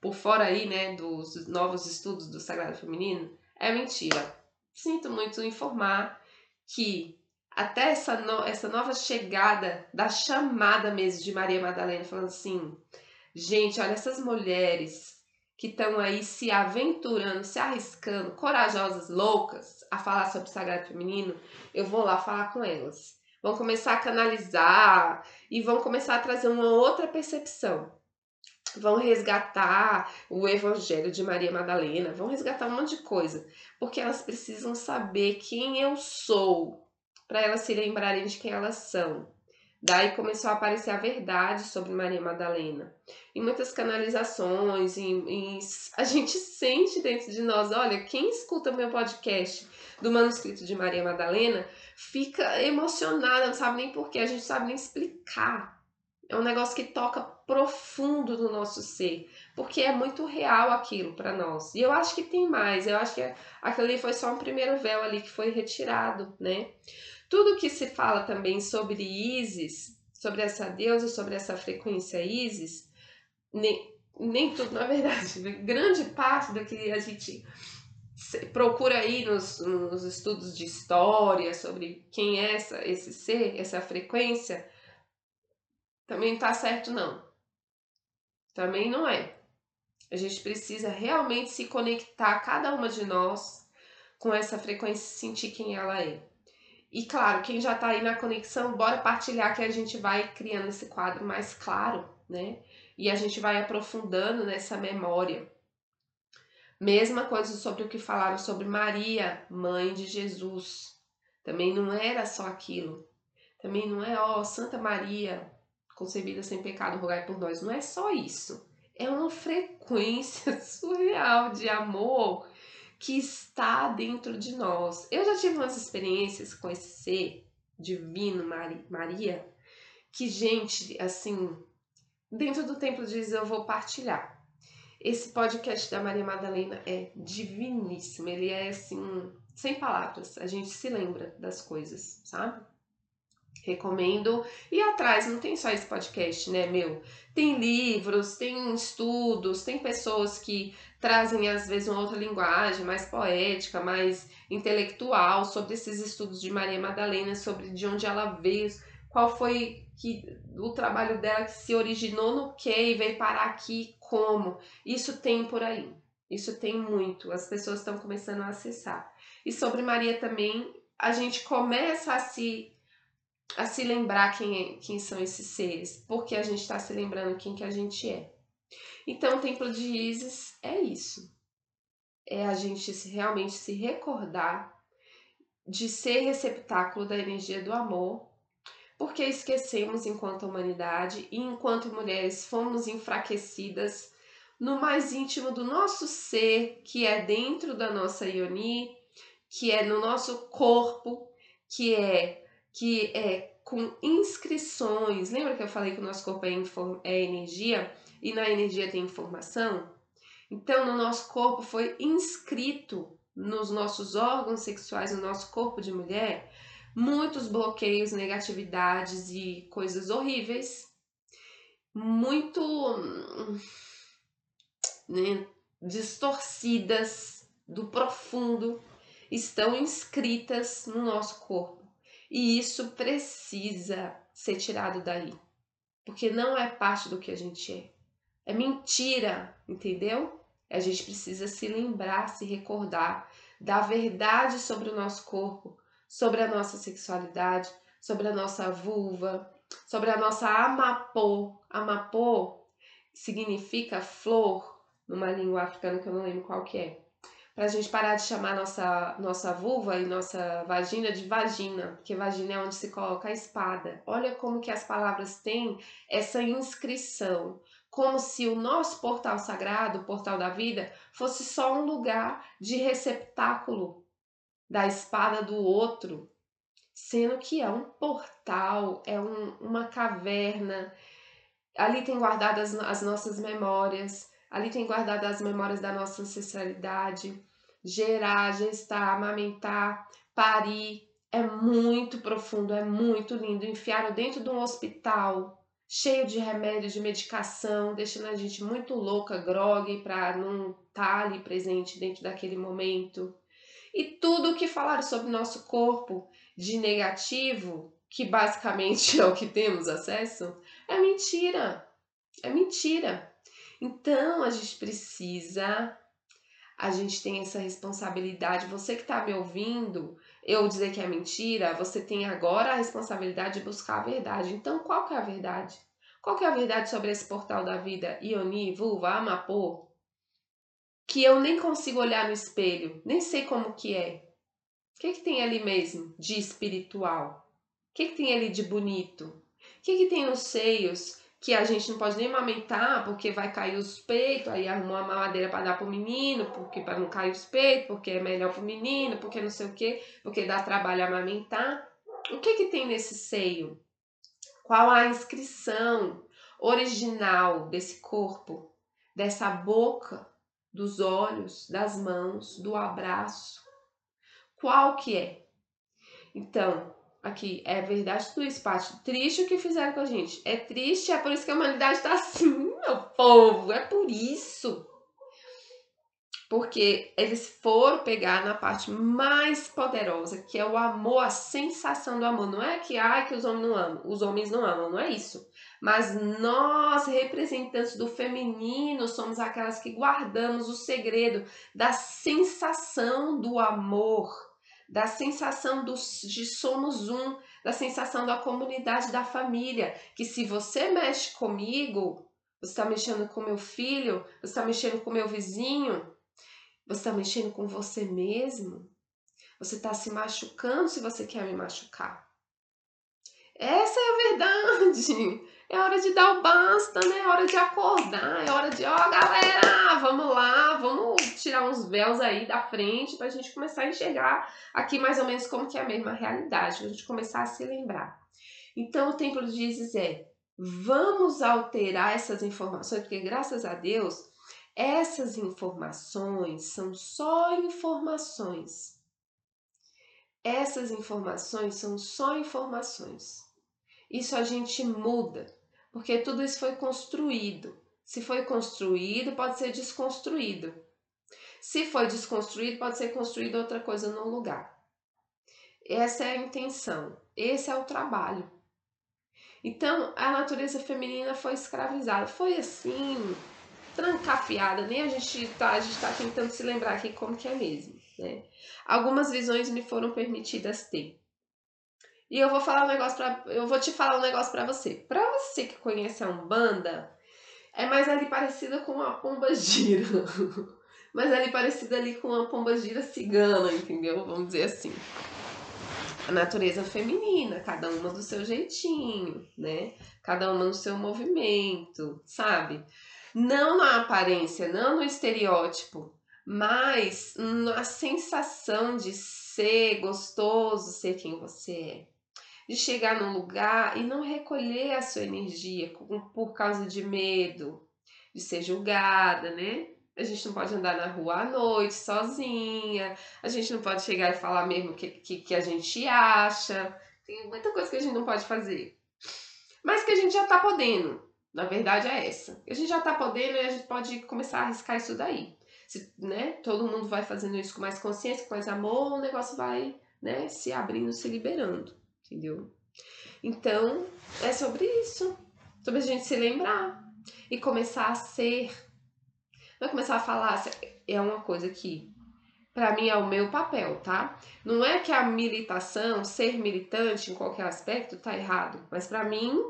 por fora aí, né, dos novos estudos do Sagrado Feminino, é mentira. Sinto muito informar que até essa, no, essa nova chegada da chamada mesmo de Maria Madalena, falando assim, gente, olha essas mulheres que estão aí se aventurando, se arriscando, corajosas, loucas, a falar sobre o Sagrado Feminino, eu vou lá falar com elas. Vão começar a canalizar e vão começar a trazer uma outra percepção vão resgatar o Evangelho de Maria Madalena, vão resgatar um monte de coisa, porque elas precisam saber quem eu sou, para elas se lembrarem de quem elas são. Daí começou a aparecer a verdade sobre Maria Madalena. Em muitas canalizações, em, em, a gente sente dentro de nós, olha, quem escuta meu podcast do manuscrito de Maria Madalena fica emocionada, não sabe nem porquê, a gente sabe nem explicar é um negócio que toca profundo no nosso ser, porque é muito real aquilo para nós. E eu acho que tem mais, eu acho que aquilo ali foi só um primeiro véu ali que foi retirado, né? Tudo que se fala também sobre Isis, sobre essa deusa, sobre essa frequência Isis, nem, nem tudo, na verdade, grande parte do que a gente procura aí nos, nos estudos de história sobre quem é essa, esse ser, essa frequência, também não tá certo não. Também não é. A gente precisa realmente se conectar, cada uma de nós, com essa frequência sentir quem ela é. E claro, quem já tá aí na conexão, bora partilhar que a gente vai criando esse quadro mais claro, né? E a gente vai aprofundando nessa memória. Mesma coisa sobre o que falaram sobre Maria, mãe de Jesus. Também não era só aquilo. Também não é, ó, Santa Maria, concebida sem pecado, rogai por nós. Não é só isso. É uma frequência surreal de amor que está dentro de nós. Eu já tive umas experiências com esse ser divino, Maria, que, gente, assim, dentro do templo diz eu vou partilhar. Esse podcast da Maria Madalena é diviníssimo, ele é assim, sem palavras, a gente se lembra das coisas, sabe? Recomendo e atrás, não tem só esse podcast, né, meu? Tem livros, tem estudos, tem pessoas que trazem às vezes uma outra linguagem mais poética, mais intelectual sobre esses estudos de Maria Madalena, sobre de onde ela veio, qual foi que o trabalho dela que se originou no que e veio parar aqui como. Isso tem por aí. Isso tem muito. As pessoas estão começando a acessar. E sobre Maria também, a gente começa a se a se lembrar quem, é, quem são esses seres, porque a gente está se lembrando quem que a gente é. Então, o Templo de Isis é isso. É a gente se, realmente se recordar de ser receptáculo da energia do amor, porque esquecemos enquanto humanidade e enquanto mulheres fomos enfraquecidas no mais íntimo do nosso ser, que é dentro da nossa Ioni, que é no nosso corpo, que é que é com inscrições. Lembra que eu falei que o nosso corpo é, é energia e na energia tem informação? Então, no nosso corpo foi inscrito nos nossos órgãos sexuais, no nosso corpo de mulher, muitos bloqueios, negatividades e coisas horríveis, muito né, distorcidas do profundo, estão inscritas no nosso corpo. E isso precisa ser tirado daí. Porque não é parte do que a gente é. É mentira, entendeu? A gente precisa se lembrar, se recordar da verdade sobre o nosso corpo, sobre a nossa sexualidade, sobre a nossa vulva, sobre a nossa amapô. Amapô significa flor numa língua africana que eu não lembro qual que é para a gente parar de chamar nossa, nossa vulva e nossa vagina de vagina, porque vagina é onde se coloca a espada. Olha como que as palavras têm essa inscrição, como se o nosso portal sagrado, o portal da vida, fosse só um lugar de receptáculo da espada do outro, sendo que é um portal, é um, uma caverna. Ali tem guardadas as nossas memórias, ali tem guardadas as memórias da nossa ancestralidade gerar, gestar, amamentar, parir. É muito profundo, é muito lindo. Enfiaram dentro de um hospital cheio de remédio, de medicação, deixando a gente muito louca, grog, para não estar tá ali presente dentro daquele momento. E tudo o que falaram sobre nosso corpo de negativo, que basicamente é o que temos acesso, é mentira. É mentira. Então a gente precisa a gente tem essa responsabilidade. Você que está me ouvindo, eu dizer que é mentira, você tem agora a responsabilidade de buscar a verdade. Então, qual que é a verdade? Qual que é a verdade sobre esse portal da vida, Ioni, Vulva, Amapô? Que eu nem consigo olhar no espelho, nem sei como que é. O que, que tem ali mesmo de espiritual? O que, que tem ali de bonito? O que, que tem nos seios que a gente não pode nem amamentar porque vai cair os peitos, aí arrumou uma mamadeira para dar pro menino, porque para não cair os peitos, porque é melhor pro menino, porque não sei o que, porque dá trabalho amamentar. O que que tem nesse seio? Qual a inscrição original desse corpo, dessa boca, dos olhos, das mãos, do abraço? Qual que é? Então, aqui, é verdade tudo isso, parte Triste o que fizeram com a gente. É triste, é por isso que a humanidade tá assim, meu povo, é por isso. Porque eles foram pegar na parte mais poderosa, que é o amor, a sensação do amor. Não é que, ai, que os homens não amam, os homens não amam, não é isso. Mas nós, representantes do feminino, somos aquelas que guardamos o segredo da sensação do amor, da sensação do, de somos um, da sensação da comunidade, da família. Que se você mexe comigo, você está mexendo com meu filho, você está mexendo com meu vizinho, você está mexendo com você mesmo? Você está se machucando se você quer me machucar. Essa é a verdade. É hora de dar o basta, né? É hora de acordar. É hora de, ó, oh, galera, vamos lá, vamos tirar uns véus aí da frente pra gente começar a enxergar aqui mais ou menos como que é a mesma realidade, pra gente começar a se lembrar. Então, o templo de Jesus é: vamos alterar essas informações, porque graças a Deus essas informações são só informações. Essas informações são só informações. Isso a gente muda, porque tudo isso foi construído. Se foi construído, pode ser desconstruído. Se foi desconstruído, pode ser construído outra coisa no lugar. Essa é a intenção, esse é o trabalho. Então, a natureza feminina foi escravizada. Foi assim, trancafiada, nem a gente tá, a gente tá tentando se lembrar aqui como que é mesmo, né? Algumas visões me foram permitidas ter. E eu vou falar um negócio para eu vou te falar um negócio para você. Para você que conhece a Umbanda, é mais ali parecida com uma pomba gira. mas ali parecida ali com uma pomba gira cigana, entendeu? Vamos dizer assim. A natureza feminina, cada uma do seu jeitinho, né? Cada uma no seu movimento, sabe? Não na aparência, não no estereótipo, mas na sensação de ser gostoso, ser quem você é. De chegar num lugar e não recolher a sua energia por causa de medo, de ser julgada, né? A gente não pode andar na rua à noite sozinha, a gente não pode chegar e falar mesmo o que, que, que a gente acha. Tem muita coisa que a gente não pode fazer. Mas que a gente já tá podendo. Na verdade é essa. A gente já tá podendo e a gente pode começar a arriscar isso daí. Se, né, todo mundo vai fazendo isso com mais consciência, com mais amor, o negócio vai, né, se abrindo, se liberando, entendeu? Então, é sobre isso. Sobre a gente se lembrar e começar a ser. Não é começar a falar, é uma coisa que para mim é o meu papel, tá? Não é que a militação, ser militante em qualquer aspecto tá errado, mas para mim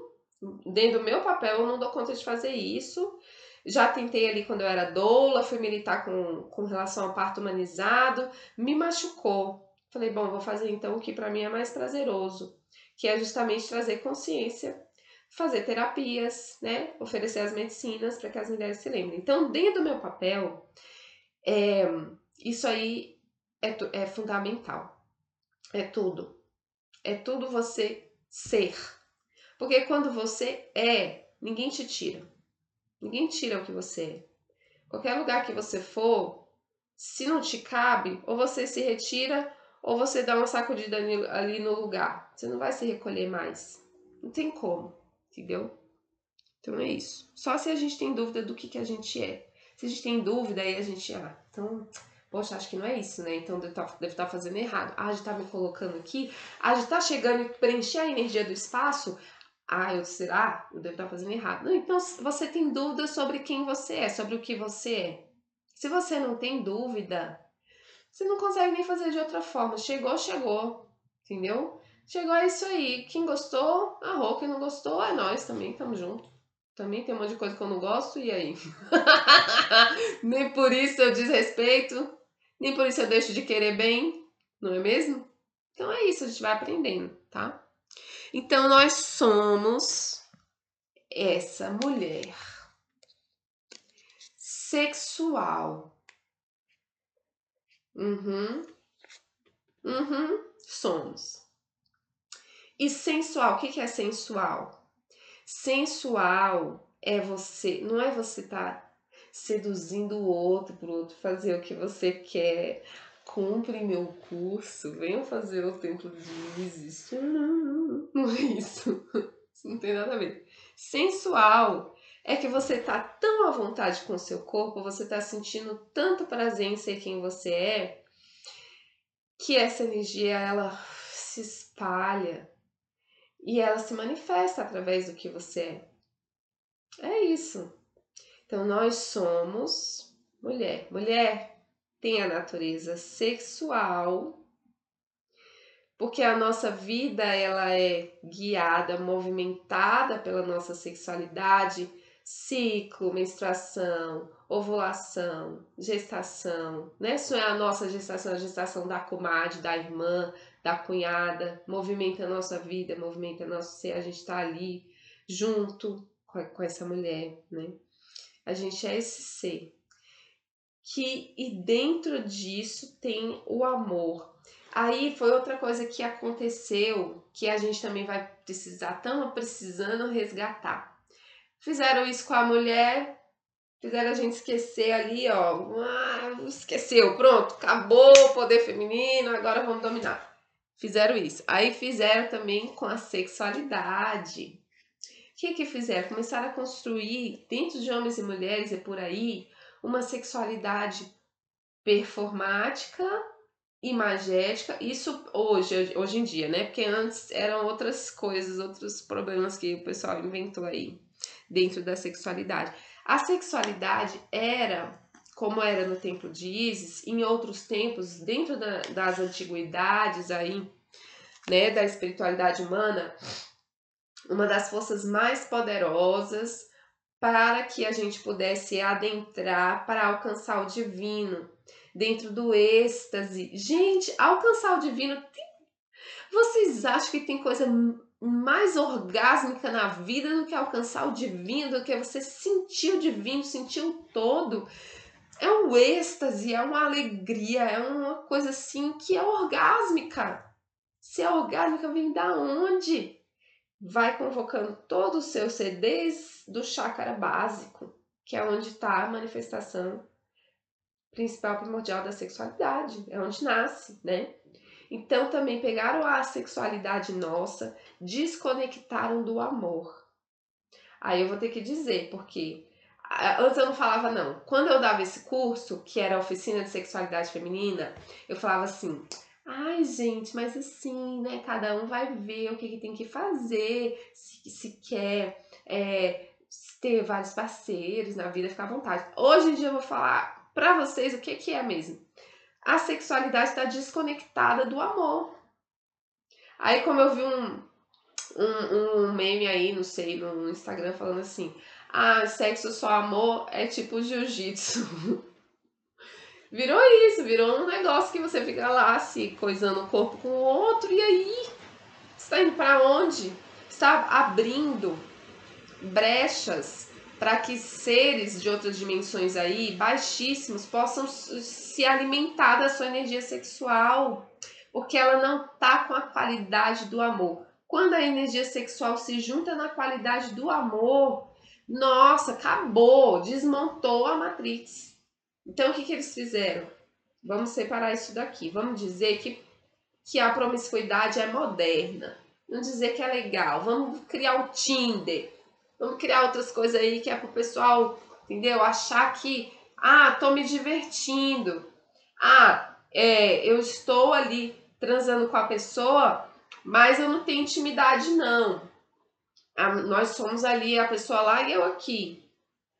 dentro do meu papel, eu não dou conta de fazer isso. Já tentei ali quando eu era doula, fui militar com, com relação ao parto humanizado, me machucou. Falei, bom, vou fazer então o que para mim é mais prazeroso, que é justamente trazer consciência, fazer terapias, né? Oferecer as medicinas para que as mulheres se lembrem. Então, dentro do meu papel, é, isso aí é, é fundamental. É tudo. É tudo você ser porque quando você é, ninguém te tira. Ninguém tira o que você é. Qualquer lugar que você for, se não te cabe, ou você se retira, ou você dá uma sacudida ali no lugar. Você não vai se recolher mais. Não tem como, entendeu? Então é isso. Só se a gente tem dúvida do que, que a gente é. Se a gente tem dúvida, aí a gente, ah, então, poxa, acho que não é isso, né? Então deve estar tá, tá fazendo errado. Ah, a gente tá me colocando aqui, a gente tá chegando e preencher a energia do espaço, ah, eu será? Eu devo estar fazendo errado. Não, então você tem dúvida sobre quem você é, sobre o que você é. Se você não tem dúvida, você não consegue nem fazer de outra forma. Chegou, chegou. Entendeu? Chegou é isso aí. Quem gostou, arrou. Quem não gostou, é nós também, tamo junto. Também tem um monte de coisa que eu não gosto, e aí? nem por isso eu desrespeito, nem por isso eu deixo de querer bem, não é mesmo? Então é isso, a gente vai aprendendo, tá? Então nós somos essa mulher sexual. Uhum. Uhum. Somos. E sensual, o que é sensual? Sensual é você, não é você tá seduzindo o outro para o outro fazer o que você quer compre meu curso, venham fazer o templo de Isis. Não é isso. Isso não tem nada a ver. Sensual é que você tá tão à vontade com o seu corpo, você tá sentindo tanto prazer em ser quem você é, que essa energia ela se espalha e ela se manifesta através do que você é. É isso. Então nós somos mulher. Mulher tem a natureza sexual, porque a nossa vida ela é guiada, movimentada pela nossa sexualidade, ciclo, menstruação, ovulação, gestação, né? Isso é a nossa gestação, a gestação da comadre, da irmã, da cunhada, movimenta a nossa vida, movimenta nosso ser, a gente tá ali junto com, com essa mulher, né? A gente é esse ser. Que, e dentro disso tem o amor. Aí foi outra coisa que aconteceu que a gente também vai precisar, estamos precisando resgatar Fizeram isso com a mulher, fizeram a gente esquecer ali, ó. Ah, esqueceu, pronto, acabou o poder feminino, agora vamos dominar. Fizeram isso. Aí fizeram também com a sexualidade. O que que fizeram? Começaram a construir, dentro de homens e mulheres e por aí, uma sexualidade performática, imagética, isso hoje, hoje em dia, né? Porque antes eram outras coisas, outros problemas que o pessoal inventou aí dentro da sexualidade. A sexualidade era, como era no tempo de Isis, em outros tempos, dentro da, das antiguidades aí, né, da espiritualidade humana, uma das forças mais poderosas para que a gente pudesse adentrar para alcançar o divino, dentro do êxtase. Gente, alcançar o divino, vocês acham que tem coisa mais orgásmica na vida do que alcançar o divino, do que você sentir o divino, sentir o todo. É um êxtase, é uma alegria, é uma coisa assim que é orgásmica. Se é orgásmica, vem da onde? Vai convocando todo o seu ser desde do chácara básico, que é onde está a manifestação principal primordial da sexualidade, é onde nasce, né? Então também pegaram a sexualidade nossa, desconectaram do amor. Aí eu vou ter que dizer, porque antes eu não falava não. Quando eu dava esse curso, que era oficina de sexualidade feminina, eu falava assim: Ai, gente, mas assim, né? Cada um vai ver o que, que tem que fazer, se, se quer é, ter vários parceiros na vida, ficar à vontade. Hoje em dia eu vou falar pra vocês o que, que é mesmo a sexualidade está desconectada do amor. Aí, como eu vi um, um, um meme aí, não sei, no Instagram falando assim: ah, sexo só amor é tipo jiu-jitsu. virou isso, virou um negócio que você fica lá se coisando o corpo com o outro, e aí? Você tá indo para onde? Está abrindo brechas para que seres de outras dimensões aí, baixíssimos, possam se alimentar da sua energia sexual, porque ela não tá com a qualidade do amor. Quando a energia sexual se junta na qualidade do amor, nossa, acabou, desmontou a matriz. Então o que, que eles fizeram? Vamos separar isso daqui. Vamos dizer que, que a promiscuidade é moderna. Vamos dizer que é legal. Vamos criar o Tinder. Vamos criar outras coisas aí que é pro pessoal, entendeu? Achar que ah, tô me divertindo. Ah, é, eu estou ali transando com a pessoa, mas eu não tenho intimidade, não. Nós somos ali a pessoa lá e eu aqui.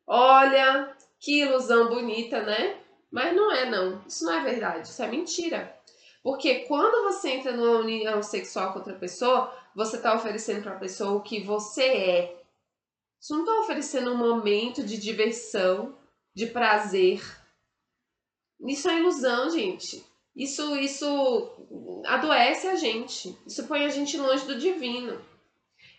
Olha, que ilusão bonita, né? Mas não é, não. Isso não é verdade. Isso é mentira. Porque quando você entra numa união sexual com outra pessoa, você está oferecendo para a pessoa o que você é. Você não está oferecendo um momento de diversão, de prazer. Isso é ilusão, gente. Isso, isso adoece a gente. Isso põe a gente longe do divino.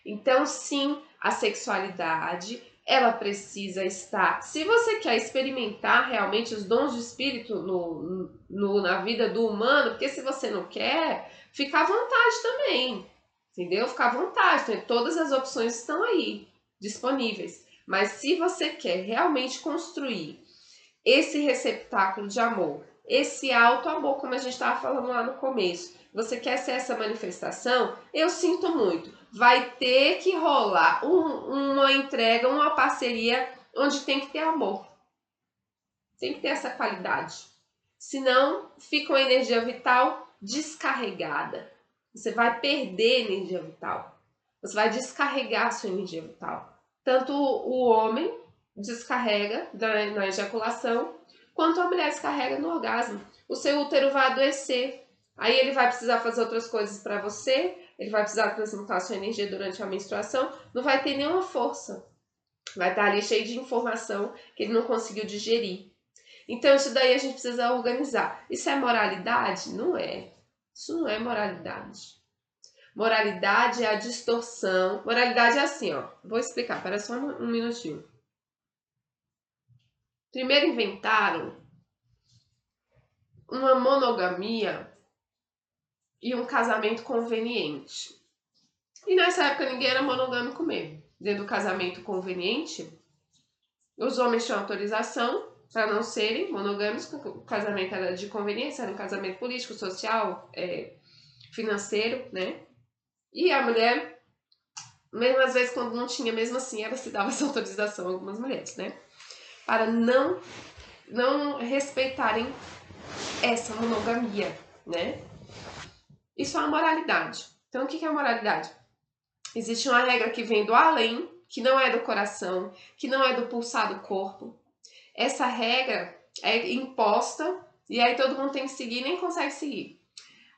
Então, sim, a sexualidade ela precisa estar. Se você quer experimentar realmente os dons de espírito no, no, na vida do humano, porque se você não quer, fica à vontade também. Entendeu? Fica à vontade. Todas as opções estão aí, disponíveis. Mas se você quer realmente construir esse receptáculo de amor, esse alto amor, como a gente estava falando lá no começo, você quer ser essa manifestação, eu sinto muito. Vai ter que rolar um, uma entrega, uma parceria onde tem que ter amor. Tem que ter essa qualidade. Senão, fica uma energia vital descarregada. Você vai perder energia vital. Você vai descarregar a sua energia vital. Tanto o homem descarrega na ejaculação, quanto a mulher descarrega no orgasmo. O seu útero vai adoecer. Aí ele vai precisar fazer outras coisas para você, ele vai precisar transmutar sua energia durante a menstruação, não vai ter nenhuma força. Vai estar ali cheio de informação que ele não conseguiu digerir. Então, isso daí a gente precisa organizar. Isso é moralidade? Não é. Isso não é moralidade. Moralidade é a distorção. Moralidade é assim, ó. Vou explicar, espera só um, um minutinho. Primeiro inventaram uma monogamia e um casamento conveniente. E nessa época ninguém era monogâmico mesmo. Dentro do casamento conveniente, os homens tinham autorização para não serem monogâmicos, o casamento era de conveniência, era um casamento político, social, é, financeiro, né? E a mulher, mesmo às vezes quando não tinha, mesmo assim, ela se dava essa autorização a algumas mulheres, né? Para não, não respeitarem essa monogamia, né? Isso é uma moralidade. Então, o que é a moralidade? Existe uma regra que vem do além, que não é do coração, que não é do pulsar do corpo. Essa regra é imposta e aí todo mundo tem que seguir, nem consegue seguir.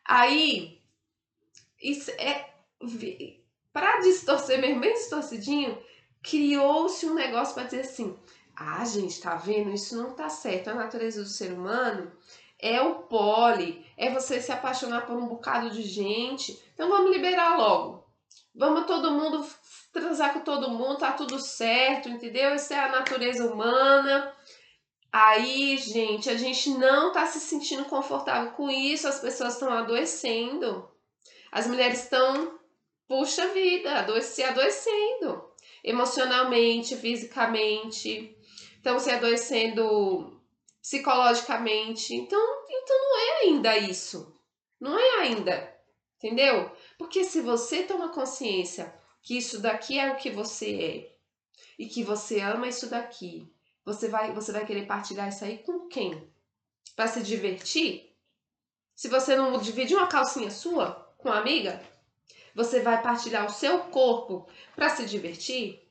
Aí, isso é para distorcer mesmo, bem distorcidinho, criou-se um negócio para dizer assim: ah, gente, tá vendo? Isso não tá certo. A natureza do ser humano é o pole, é você se apaixonar por um bocado de gente. Então vamos liberar logo. Vamos todo mundo transar com todo mundo, tá tudo certo, entendeu? Isso é a natureza humana. Aí, gente, a gente não tá se sentindo confortável com isso, as pessoas estão adoecendo. As mulheres estão, puxa vida, se adoecendo. Emocionalmente, fisicamente. Estão se adoecendo psicologicamente. Então, então não é ainda isso. Não é ainda. Entendeu? Porque se você toma consciência que isso daqui é o que você é e que você ama isso daqui, você vai você vai querer partilhar isso aí com quem? Para se divertir? Se você não divide uma calcinha sua com uma amiga, você vai partilhar o seu corpo para se divertir?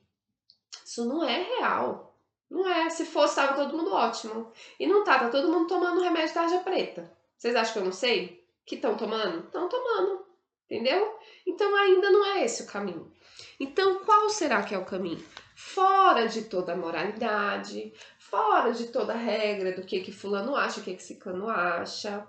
Isso não é real. Não é. Se fosse, tava todo mundo ótimo. E não tá, tá todo mundo tomando remédio tarja preta. Vocês acham que eu não sei? Que estão tomando? Estão tomando. Entendeu? Então ainda não é esse o caminho. Então, qual será que é o caminho? Fora de toda a moralidade, fora de toda a regra do que que fulano acha, o que que ciclano acha.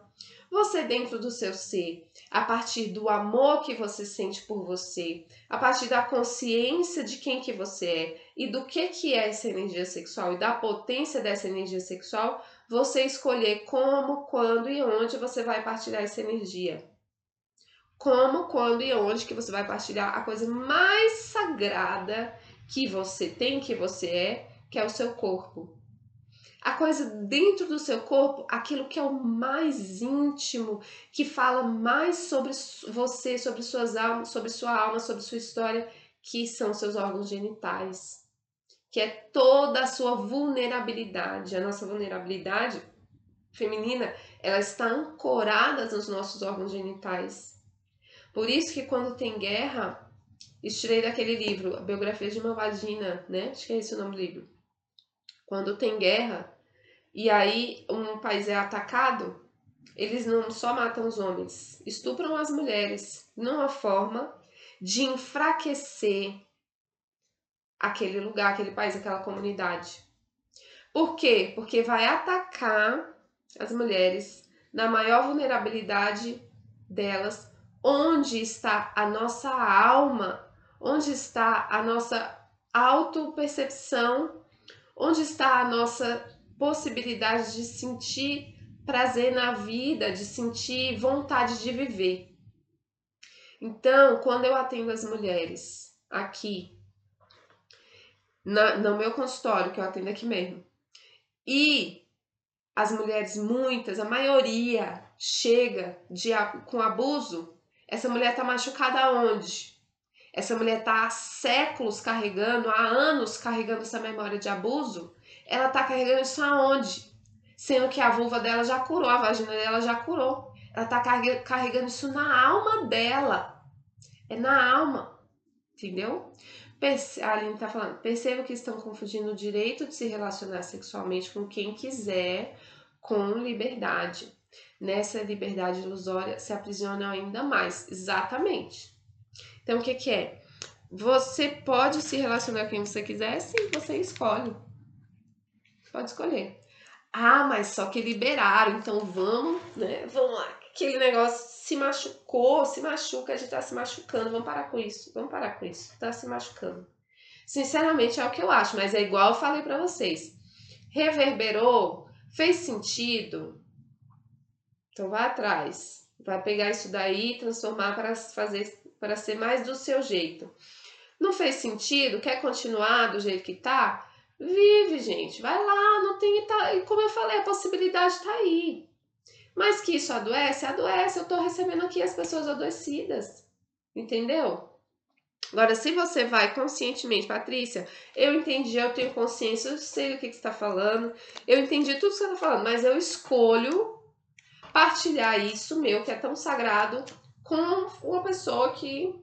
Você dentro do seu ser, a partir do amor que você sente por você, a partir da consciência de quem que você é e do que que é essa energia sexual e da potência dessa energia sexual, você escolher como, quando e onde você vai partilhar essa energia. Como, quando e onde que você vai partilhar a coisa mais sagrada que você tem, que você é, que é o seu corpo a coisa dentro do seu corpo, aquilo que é o mais íntimo, que fala mais sobre você, sobre suas almas, sobre sua alma, sobre sua história, que são seus órgãos genitais, que é toda a sua vulnerabilidade. A nossa vulnerabilidade feminina, ela está ancorada nos nossos órgãos genitais. Por isso que quando tem guerra, estirei daquele livro, a biografia de uma vagina, né? Acho que é esse o nome do livro. Quando tem guerra, e aí um país é atacado, eles não só matam os homens, estupram as mulheres numa forma de enfraquecer aquele lugar, aquele país, aquela comunidade. Por quê? Porque vai atacar as mulheres na maior vulnerabilidade delas, onde está a nossa alma, onde está a nossa autopercepção, onde está a nossa possibilidade de sentir prazer na vida, de sentir vontade de viver. Então, quando eu atendo as mulheres aqui, na, no meu consultório, que eu atendo aqui mesmo, e as mulheres, muitas, a maioria, chega de com abuso, essa mulher tá machucada onde? Essa mulher tá há séculos carregando, há anos carregando essa memória de abuso. Ela tá carregando isso aonde? Sendo que a vulva dela já curou, a vagina dela já curou. Ela tá carregando isso na alma dela. É na alma. Entendeu? A Aline tá falando, perceba que estão confundindo o direito de se relacionar sexualmente com quem quiser, com liberdade. Nessa liberdade ilusória se aprisionam ainda mais. Exatamente. Então, o que, que é? Você pode se relacionar com quem você quiser, sim, você escolhe. Pode escolher. Ah, mas só que liberaram, então vamos, né? Vamos lá. Aquele negócio se machucou, se machuca, a gente tá se machucando, vamos parar com isso, vamos parar com isso, tá se machucando. Sinceramente é o que eu acho, mas é igual eu falei para vocês. Reverberou, fez sentido, então vai atrás, vai pegar isso daí e transformar para fazer para ser mais do seu jeito. Não fez sentido? Quer continuar do jeito que tá? Vive, gente, vai lá, não tem. Tá, como eu falei, a possibilidade tá aí. Mas que isso adoece? Adoece. Eu tô recebendo aqui as pessoas adoecidas. Entendeu? Agora, se você vai conscientemente, Patrícia, eu entendi, eu tenho consciência, eu sei o que, que você está falando, eu entendi tudo que você está falando, mas eu escolho partilhar isso meu, que é tão sagrado, com uma pessoa que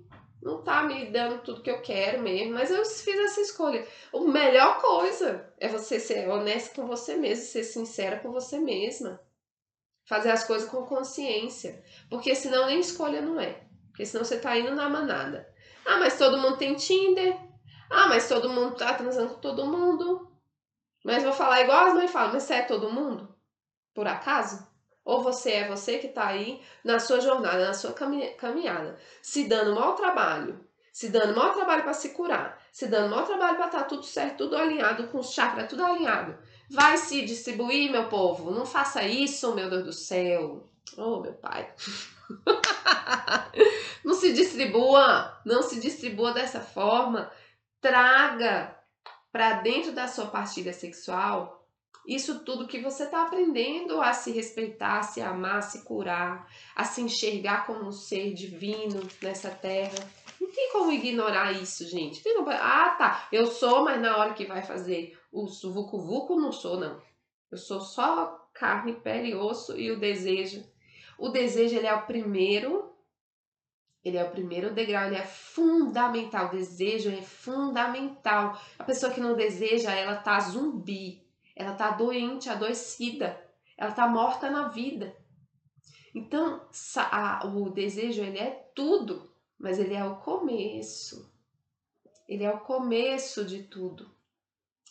não tá me dando tudo que eu quero mesmo, mas eu fiz essa escolha. A melhor coisa é você ser honesta com você mesma, ser sincera com você mesma. Fazer as coisas com consciência. Porque senão nem escolha não é. Porque senão você tá indo na manada. Ah, mas todo mundo tem Tinder. Ah, mas todo mundo tá transando com todo mundo. Mas vou falar igual as mães falam, mas você é todo mundo? Por acaso? Ou você é você que está aí na sua jornada, na sua caminhada, se dando mau trabalho, se dando mau trabalho para se curar, se dando mau trabalho para estar tá tudo certo, tudo alinhado, com os chakras tudo alinhado. Vai se distribuir, meu povo. Não faça isso, meu Deus do céu. Oh, meu pai. não se distribua, não se distribua dessa forma. Traga para dentro da sua partilha sexual isso tudo que você está aprendendo a se respeitar, a se amar, a se curar, a se enxergar como um ser divino nessa terra. Não tem como ignorar isso, gente. Como... Ah, tá. Eu sou, mas na hora que vai fazer o vucu vucu, não sou, não. Eu sou só carne, pele, osso e o desejo. O desejo, ele é o primeiro. Ele é o primeiro degrau, ele é fundamental. O desejo é fundamental. A pessoa que não deseja, ela tá zumbi ela está doente, adoecida, ela está morta na vida. Então, a, o desejo ele é tudo, mas ele é o começo. Ele é o começo de tudo.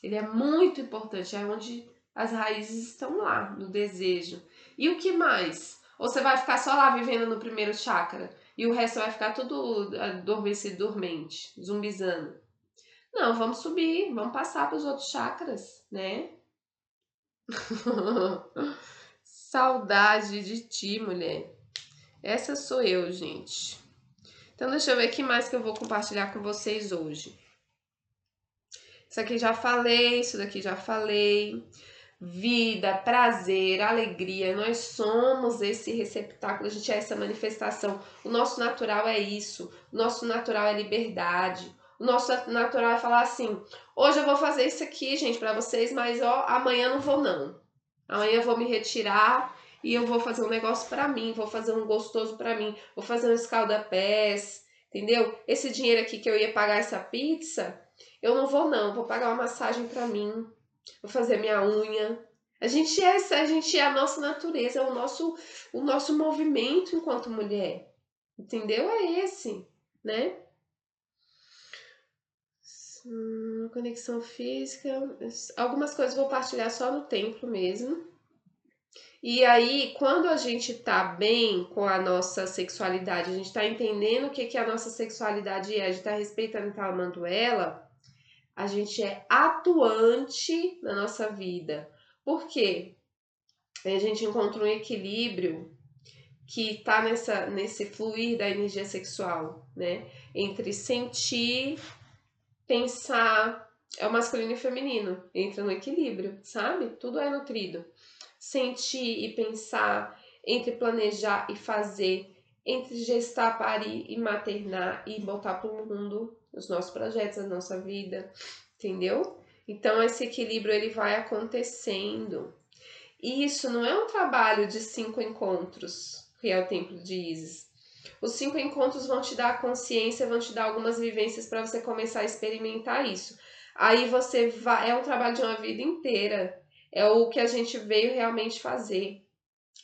Ele é muito importante, é onde as raízes estão lá, no desejo. E o que mais? Ou você vai ficar só lá vivendo no primeiro chakra e o resto vai ficar tudo adormecido, dormente, zumbizando. Não, vamos subir, vamos passar para os outros chakras, né? Saudade de ti, mulher. Essa sou eu, gente. Então, deixa eu ver o que mais que eu vou compartilhar com vocês hoje. Isso aqui já falei, isso daqui já falei. Vida, prazer, alegria, nós somos esse receptáculo, a gente é essa manifestação. O nosso natural é isso, o nosso natural é liberdade, o nosso natural é falar assim: hoje eu vou fazer isso aqui, gente, para vocês, mas ó, amanhã não vou não. Amanhã eu vou me retirar e eu vou fazer um negócio para mim, vou fazer um gostoso para mim, vou fazer um escalda-pés, entendeu? Esse dinheiro aqui que eu ia pagar essa pizza, eu não vou não, vou pagar uma massagem para mim, vou fazer minha unha. A gente é, a gente é a nossa natureza, o nosso, o nosso movimento enquanto mulher. Entendeu? É esse, né? Hum, conexão física. Algumas coisas vou partilhar só no templo mesmo. E aí, quando a gente tá bem com a nossa sexualidade, a gente tá entendendo o que, que a nossa sexualidade é, a gente tá respeitando e tá amando ela, a gente é atuante na nossa vida. Por quê? A gente encontra um equilíbrio que tá nessa, nesse fluir da energia sexual, né? Entre sentir pensar. É o masculino e o feminino, entra no equilíbrio, sabe? Tudo é nutrido. Sentir e pensar entre planejar e fazer, entre gestar, parir e maternar e botar para o mundo os nossos projetos, a nossa vida, entendeu? Então esse equilíbrio ele vai acontecendo. E isso não é um trabalho de cinco encontros, que é o templo de Isis. Os cinco encontros vão te dar consciência, vão te dar algumas vivências para você começar a experimentar isso. Aí você vai, é um trabalho de uma vida inteira. É o que a gente veio realmente fazer.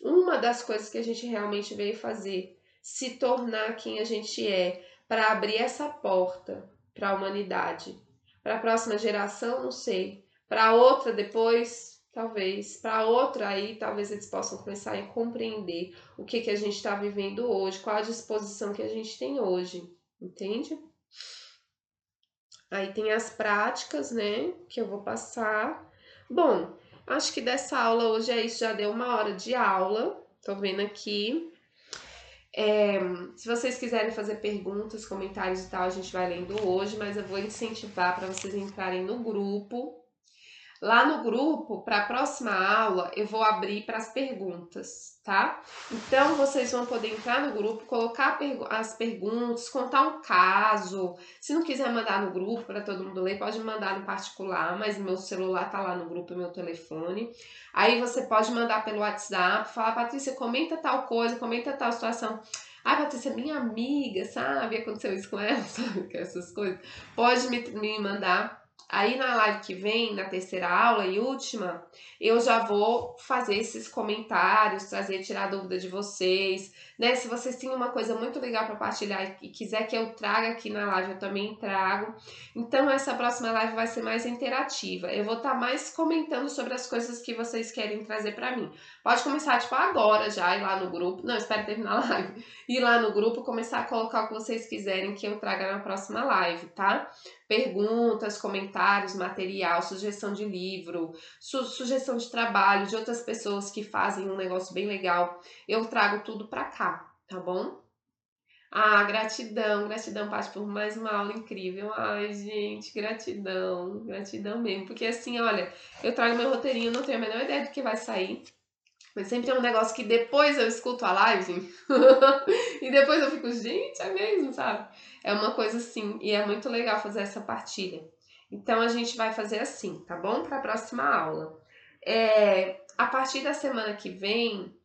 Uma das coisas que a gente realmente veio fazer, se tornar quem a gente é, para abrir essa porta para a humanidade. Para a próxima geração, não sei. Para outra depois, talvez. Para outra aí, talvez eles possam começar a compreender o que, que a gente está vivendo hoje, qual a disposição que a gente tem hoje. Entende? Aí tem as práticas, né? Que eu vou passar. Bom, acho que dessa aula hoje é isso. Já deu uma hora de aula. Tô vendo aqui. É, se vocês quiserem fazer perguntas, comentários e tal, a gente vai lendo hoje, mas eu vou incentivar para vocês entrarem no grupo Lá no grupo, para a próxima aula, eu vou abrir para as perguntas, tá? Então vocês vão poder entrar no grupo, colocar as perguntas, contar um caso. Se não quiser mandar no grupo para todo mundo ler, pode mandar no particular, mas meu celular tá lá no grupo, meu telefone. Aí você pode mandar pelo WhatsApp, falar, Patrícia, comenta tal coisa, comenta tal situação. Ah, Patrícia, minha amiga, sabe? Aconteceu isso com ela, sabe? Essas coisas. Pode me, me mandar Aí na live que vem, na terceira aula e última, eu já vou fazer esses comentários, trazer, tirar dúvida de vocês, né? Se vocês têm uma coisa muito legal para partilhar e quiser que eu traga aqui na live, eu também trago. Então essa próxima live vai ser mais interativa. Eu vou estar tá mais comentando sobre as coisas que vocês querem trazer para mim. Pode começar tipo agora já ir lá no grupo. Não, espero terminar a live. Ir lá no grupo, começar a colocar o que vocês quiserem que eu traga na próxima live, tá? Perguntas, comentários, material, sugestão de livro, su sugestão de trabalho de outras pessoas que fazem um negócio bem legal. Eu trago tudo para cá, tá bom? Ah, gratidão, gratidão, Paty, por mais uma aula incrível. Ai, gente, gratidão, gratidão mesmo. Porque assim, olha, eu trago meu roteirinho, não tenho a menor ideia do que vai sair. Mas sempre é um negócio que depois eu escuto a live e depois eu fico, gente, é mesmo, sabe? É uma coisa assim, e é muito legal fazer essa partilha. Então a gente vai fazer assim, tá bom? Para a próxima aula. É, a partir da semana que vem,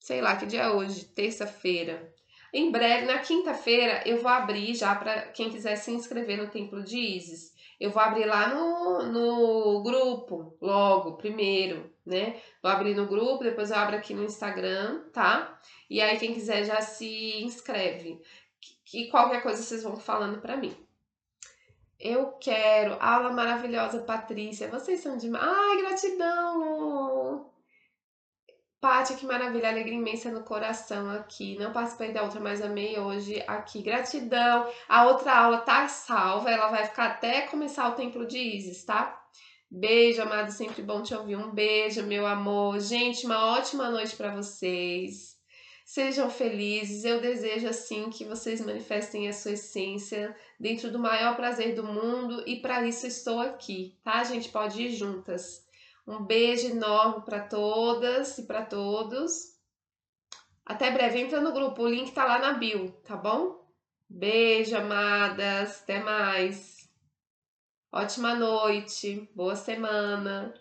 sei lá que dia é hoje, terça-feira. Em breve, na quinta-feira, eu vou abrir já para quem quiser se inscrever no Templo de Isis. Eu vou abrir lá no, no grupo, logo, primeiro, né? Vou abrir no grupo, depois eu abro aqui no Instagram, tá? E aí quem quiser já se inscreve. E qualquer coisa vocês vão falando para mim. Eu quero. Aula maravilhosa, Patrícia. Vocês são demais. Ai, gratidão! Paty, que maravilha, alegria imensa no coração aqui. Não participei da outra, mas amei hoje aqui. Gratidão. A outra aula tá salva, ela vai ficar até começar o Templo de Isis, tá? Beijo, amado, sempre bom te ouvir. Um beijo, meu amor. Gente, uma ótima noite para vocês. Sejam felizes. Eu desejo assim que vocês manifestem a sua essência dentro do maior prazer do mundo e para isso estou aqui, tá? A gente pode ir juntas. Um beijo enorme para todas e para todos. Até breve. Entra no grupo, o link tá lá na bio, tá bom? Beijo, amadas. Até mais. Ótima noite, boa semana.